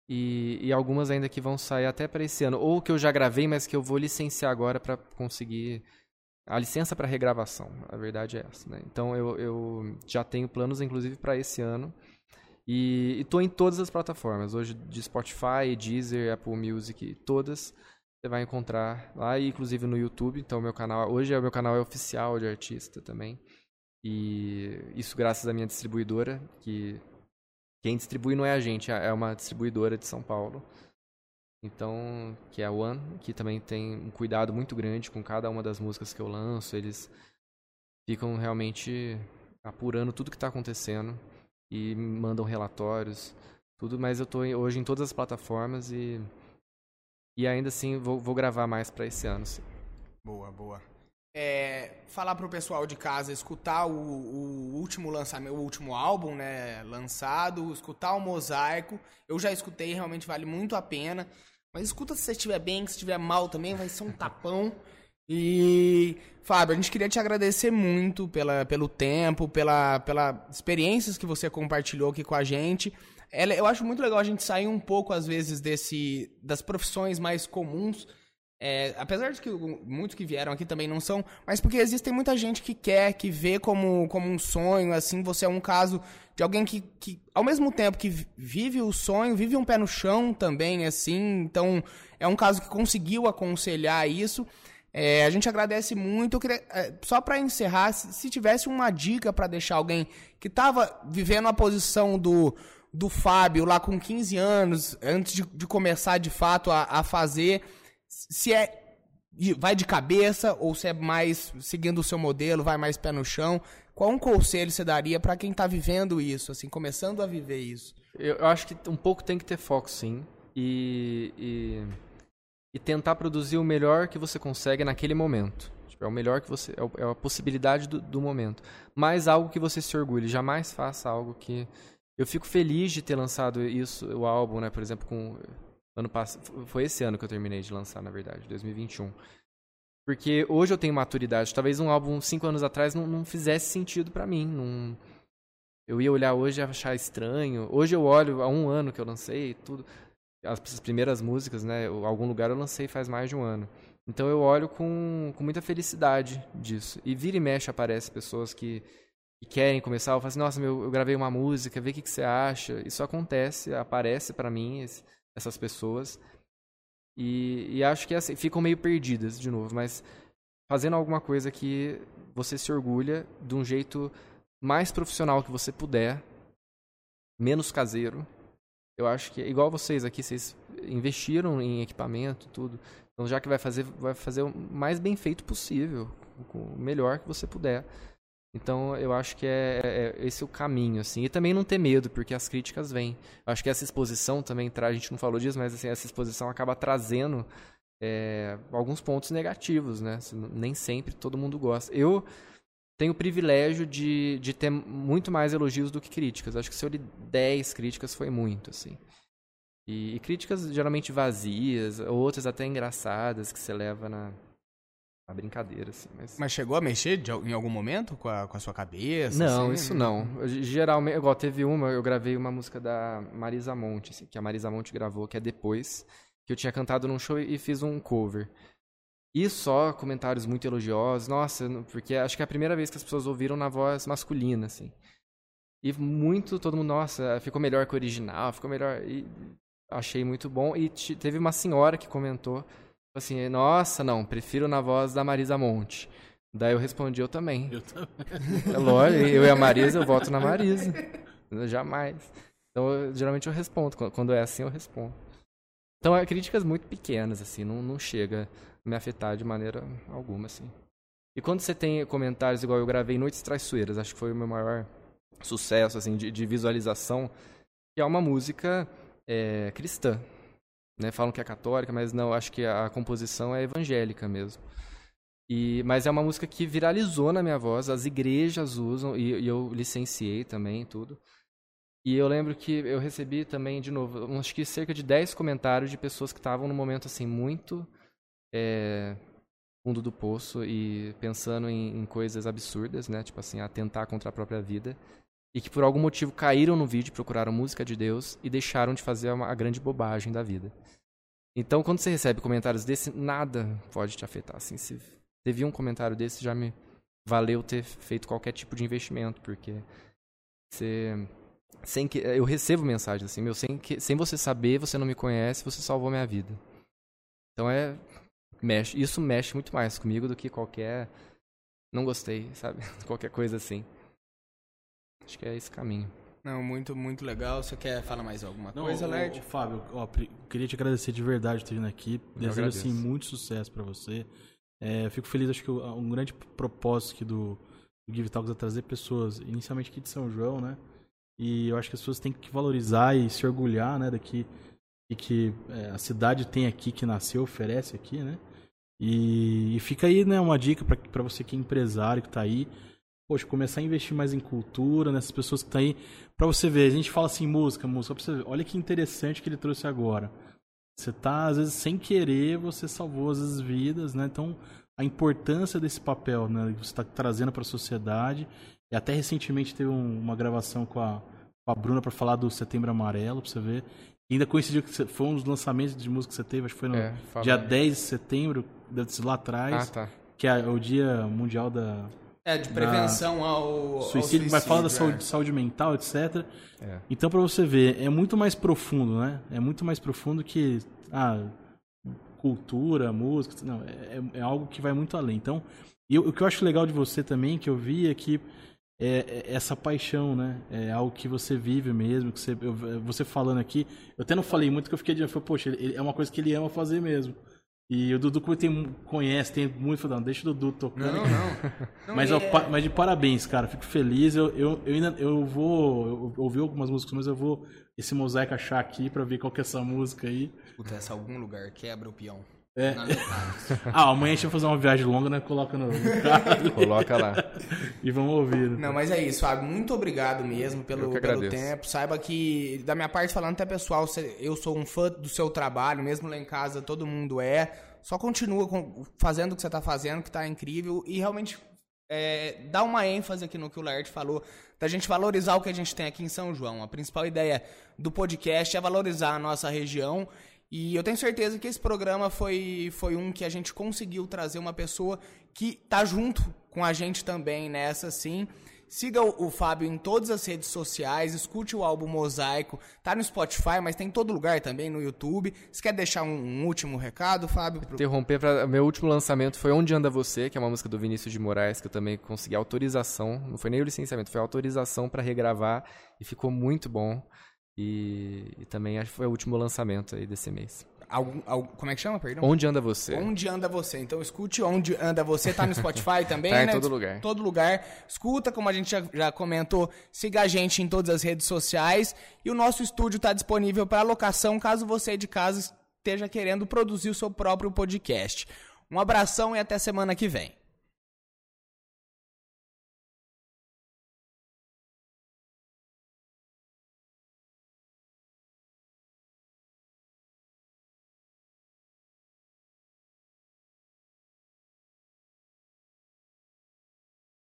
e, e, algumas ainda que vão sair até para esse ano. Ou que eu já gravei, mas que eu vou licenciar agora para conseguir a licença para regravação. A verdade é essa. Né? Então eu, eu já tenho planos, inclusive, para esse ano. E estou em todas as plataformas. Hoje de Spotify, Deezer, Apple Music, todas você vai encontrar lá, inclusive no YouTube. Então meu canal hoje é o meu canal é oficial de artista também. E isso graças à minha distribuidora que quem distribui não é a gente, é uma distribuidora de São Paulo. Então, que é a One, que também tem um cuidado muito grande com cada uma das músicas que eu lanço. Eles ficam realmente apurando tudo que está acontecendo e mandam relatórios, tudo. Mas eu estou hoje em todas as plataformas e, e ainda assim vou, vou gravar mais para esse ano. Sim. Boa, boa é, falar pro pessoal de casa escutar o, o, último lançamento, o último álbum, né, lançado, escutar o Mosaico. Eu já escutei, realmente vale muito a pena. Mas escuta se você estiver bem, se estiver mal também, vai ser um tapão. E, Fábio, a gente queria te agradecer muito pela, pelo tempo, pela, pela experiências que você compartilhou aqui com a gente. Eu acho muito legal a gente sair um pouco, às vezes, desse das profissões mais comuns é, apesar de que muitos que vieram aqui também não são, mas porque existe muita gente que quer, que vê como, como um sonho, assim, você é um caso de alguém que, que, ao mesmo tempo que vive o sonho, vive um pé no chão também, assim, então é um caso que conseguiu aconselhar isso. É, a gente agradece muito. Queria, é, só para encerrar, se, tivesse uma dica para deixar alguém que estava vivendo a posição do, do Fábio lá com 15 anos, antes de, de começar de fato a, a fazer se é vai de cabeça ou se é mais seguindo o seu modelo, vai mais pé no chão. Qual um conselho você daria para quem está vivendo isso, assim, começando a viver isso? Eu, acho que um pouco tem que ter foco, sim, e, e, e, tentar produzir o melhor que você consegue naquele momento. Tipo, é o melhor que você, é, é a possibilidade do, do momento. Mas algo que você se orgulhe. Jamais faça algo que eu fico feliz de ter lançado isso, o álbum, né? Por exemplo, com Ano passado, foi esse ano que eu terminei de lançar, na verdade, 2021. Porque hoje eu tenho maturidade. Talvez um álbum cinco anos atrás não, não fizesse sentido para mim. Não... Eu ia olhar hoje e achar estranho. Hoje eu olho há um ano que eu lancei tudo. As primeiras músicas, né? Algum lugar eu lancei faz mais de um ano. Então eu olho com, com muita felicidade disso. E vira e mexe aparece pessoas que, que querem começar. Eu falo assim, nossa, meu, eu gravei uma música, vê o que, que você acha. Isso acontece, aparece para mim. Esse, essas pessoas. E, e acho que assim, ficam meio perdidas de novo, mas fazendo alguma coisa que você se orgulha de um jeito mais profissional que você puder, menos caseiro. Eu acho que igual vocês aqui, vocês investiram em equipamento, tudo. Então já que vai fazer, vai fazer o mais bem feito possível, o melhor que você puder. Então, eu acho que é, é, é, esse o caminho, assim. E também não ter medo, porque as críticas vêm. Eu acho que essa exposição também traz, a gente não falou disso, mas assim, essa exposição acaba trazendo é, alguns pontos negativos, né? Assim, nem sempre todo mundo gosta. Eu tenho o privilégio de, de ter muito mais elogios do que críticas. Eu acho que se eu li 10 críticas foi muito, assim. E, e críticas geralmente vazias, outras até engraçadas, que você leva na, uma brincadeira, assim. Mas... mas chegou a mexer de, em algum momento com a, com a sua cabeça? Não, assim? isso não. Geralmente, igual teve uma, eu gravei uma música da Marisa Monte, assim, que a Marisa Monte gravou, que é depois, que eu tinha cantado num show e fiz um cover. E só comentários muito elogiosos, nossa, porque acho que é a primeira vez que as pessoas ouviram na voz masculina, assim. E muito, todo mundo, nossa, ficou melhor que o original, ficou melhor. E achei muito bom. E teve uma senhora que comentou assim, nossa, não, prefiro na voz da Marisa Monte. Daí eu respondi, eu também. Eu também. É lógico, eu e a Marisa, eu voto na Marisa. Jamais. Então, eu- geralmente eu respondo. Quando- Quando é assim, eu respondo. Então, é críticas muito pequenas, assim, não, não chega a me afetar de maneira alguma, assim. E quando você tem comentários, igual eu gravei Noites Traiçoeiras, acho que foi o meu maior sucesso, assim, de, de visualização, que é uma música é, cristã. Né? Falam que é católica, mas não, acho que a composição é evangélica mesmo. E, mas é uma música que viralizou na minha voz, as igrejas usam, e, e eu licenciei também tudo. E eu lembro que eu recebi também, de novo, acho que cerca de 10 comentários de pessoas que estavam num momento assim muito é, fundo do poço e pensando em, em coisas absurdas, né? Tipo assim, atentar contra a própria vida. E que por algum motivo caíram no vídeo, procuraram música de Deus e deixaram de fazer a grande bobagem da vida. Então, quando você recebe comentários desse, nada pode te afetar. Assim, se teve um comentário desse, já me valeu ter feito qualquer tipo de investimento, porque você sem que eu recebo mensagens assim, meu, sem que sem você saber, você não me conhece, você salvou minha vida. Então é mexe, isso mexe muito mais comigo do que qualquer não gostei, sabe? [laughs] qualquer coisa assim. Acho que é esse caminho. Não, muito, muito legal. Você quer falar mais alguma Não, coisa, ô, Fábio, ó, queria te agradecer de verdade por ter vindo aqui. Desejo agradeço. assim, muito sucesso pra você. É, eu fico feliz, acho que um grande propósito aqui do, do Give Talks é trazer pessoas, inicialmente aqui de São João, né? E eu acho que as pessoas têm que valorizar e se orgulhar, né, daqui e que é, a cidade tem aqui, que nasceu, oferece aqui, né? E, e fica aí, né, uma dica pra você que é empresário, que tá aí. Poxa, começar a investir mais em cultura, nessas pessoas que estão aí. Pra você ver, a gente fala assim, música, música, pra você ver. Olha que interessante que ele trouxe agora. Você tá, às vezes, sem querer, você salvou vezes vidas, né? Então, a importância desse papel, né? Que você está trazendo para a sociedade. E até recentemente teve um- uma gravação com a, com a Bruna para falar do Setembro Amarelo, pra você ver. E ainda coincidiu que você- foi um dos lançamentos de música que você teve, acho que foi no É, dia aí. 10 de setembro, deve ser lá atrás, Ah, tá. que é o Dia Mundial da É, de prevenção ao, ao suicídio, mas fala da é. saúde, saúde mental, etc. É. Então, pra você ver, é muito mais profundo, né? É muito mais profundo que ah, cultura, música. Não, é, é algo que vai muito além. Então, e eu- o que eu acho legal de você também, que eu vi, é que é, é essa paixão, né? É algo que você vive mesmo, que você, eu- você falando aqui. Eu até não falei muito, que eu fiquei de. eu falei, Poxa, ele- é uma coisa que ele ama fazer mesmo. E o Dudu tem, conhece, tem muito. Falando, deixa o Dudu tocando. Não, não. [laughs] Não, Mas, ó, é- pa- mas de parabéns, cara. Fico feliz. Eu, eu, eu ainda eu vou eu ouvi algumas músicas, mas eu vou esse mosaico achar aqui pra ver qual que é essa música aí. Puta, essa algum lugar quebra o peão. É. [laughs] Ah, amanhã a gente vai fazer uma viagem longa, né? Coloca no, Coloca lá. e vamos ouvir. né? Não, mas é isso, Fábio. Muito obrigado mesmo pelo, pelo tempo. Saiba que, da minha parte, falando até pessoal, eu sou um fã do seu trabalho, mesmo lá em casa todo mundo é. Só continua com- fazendo o que você tá fazendo, que tá incrível. E realmente é, dá uma ênfase aqui no que o Laerte falou, da gente valorizar o que a gente tem aqui em São João. A principal ideia do podcast é valorizar a nossa região. E eu tenho certeza que esse programa foi, foi um que a gente conseguiu trazer uma pessoa que tá junto com a gente também nessa, sim. Siga o, o Fábio em todas as redes sociais, escute o álbum Mosaico, tá no Spotify, mas tem em todo lugar também, no YouTube. Você quer deixar um, um último recado, Fábio? pro- Interromper para meu último lançamento foi Onde Anda Você, que é uma música do Vinícius de Moraes que eu também consegui autorização, não foi nem o licenciamento, foi autorização para regravar e ficou muito bom. E, e também acho que foi o último lançamento aí desse mês. Algum- algum- como é que chama, perdão? Onde Anda Você? Onde anda você? Então escute onde anda você, tá no Spotify [laughs] também, Tá em né? todo lugar. Todo lugar. Escuta, como a gente já, já comentou, siga a gente em todas as redes sociais. E o nosso estúdio está disponível para locação, caso você de casa esteja querendo produzir o seu próprio podcast. Um abração e até semana que vem.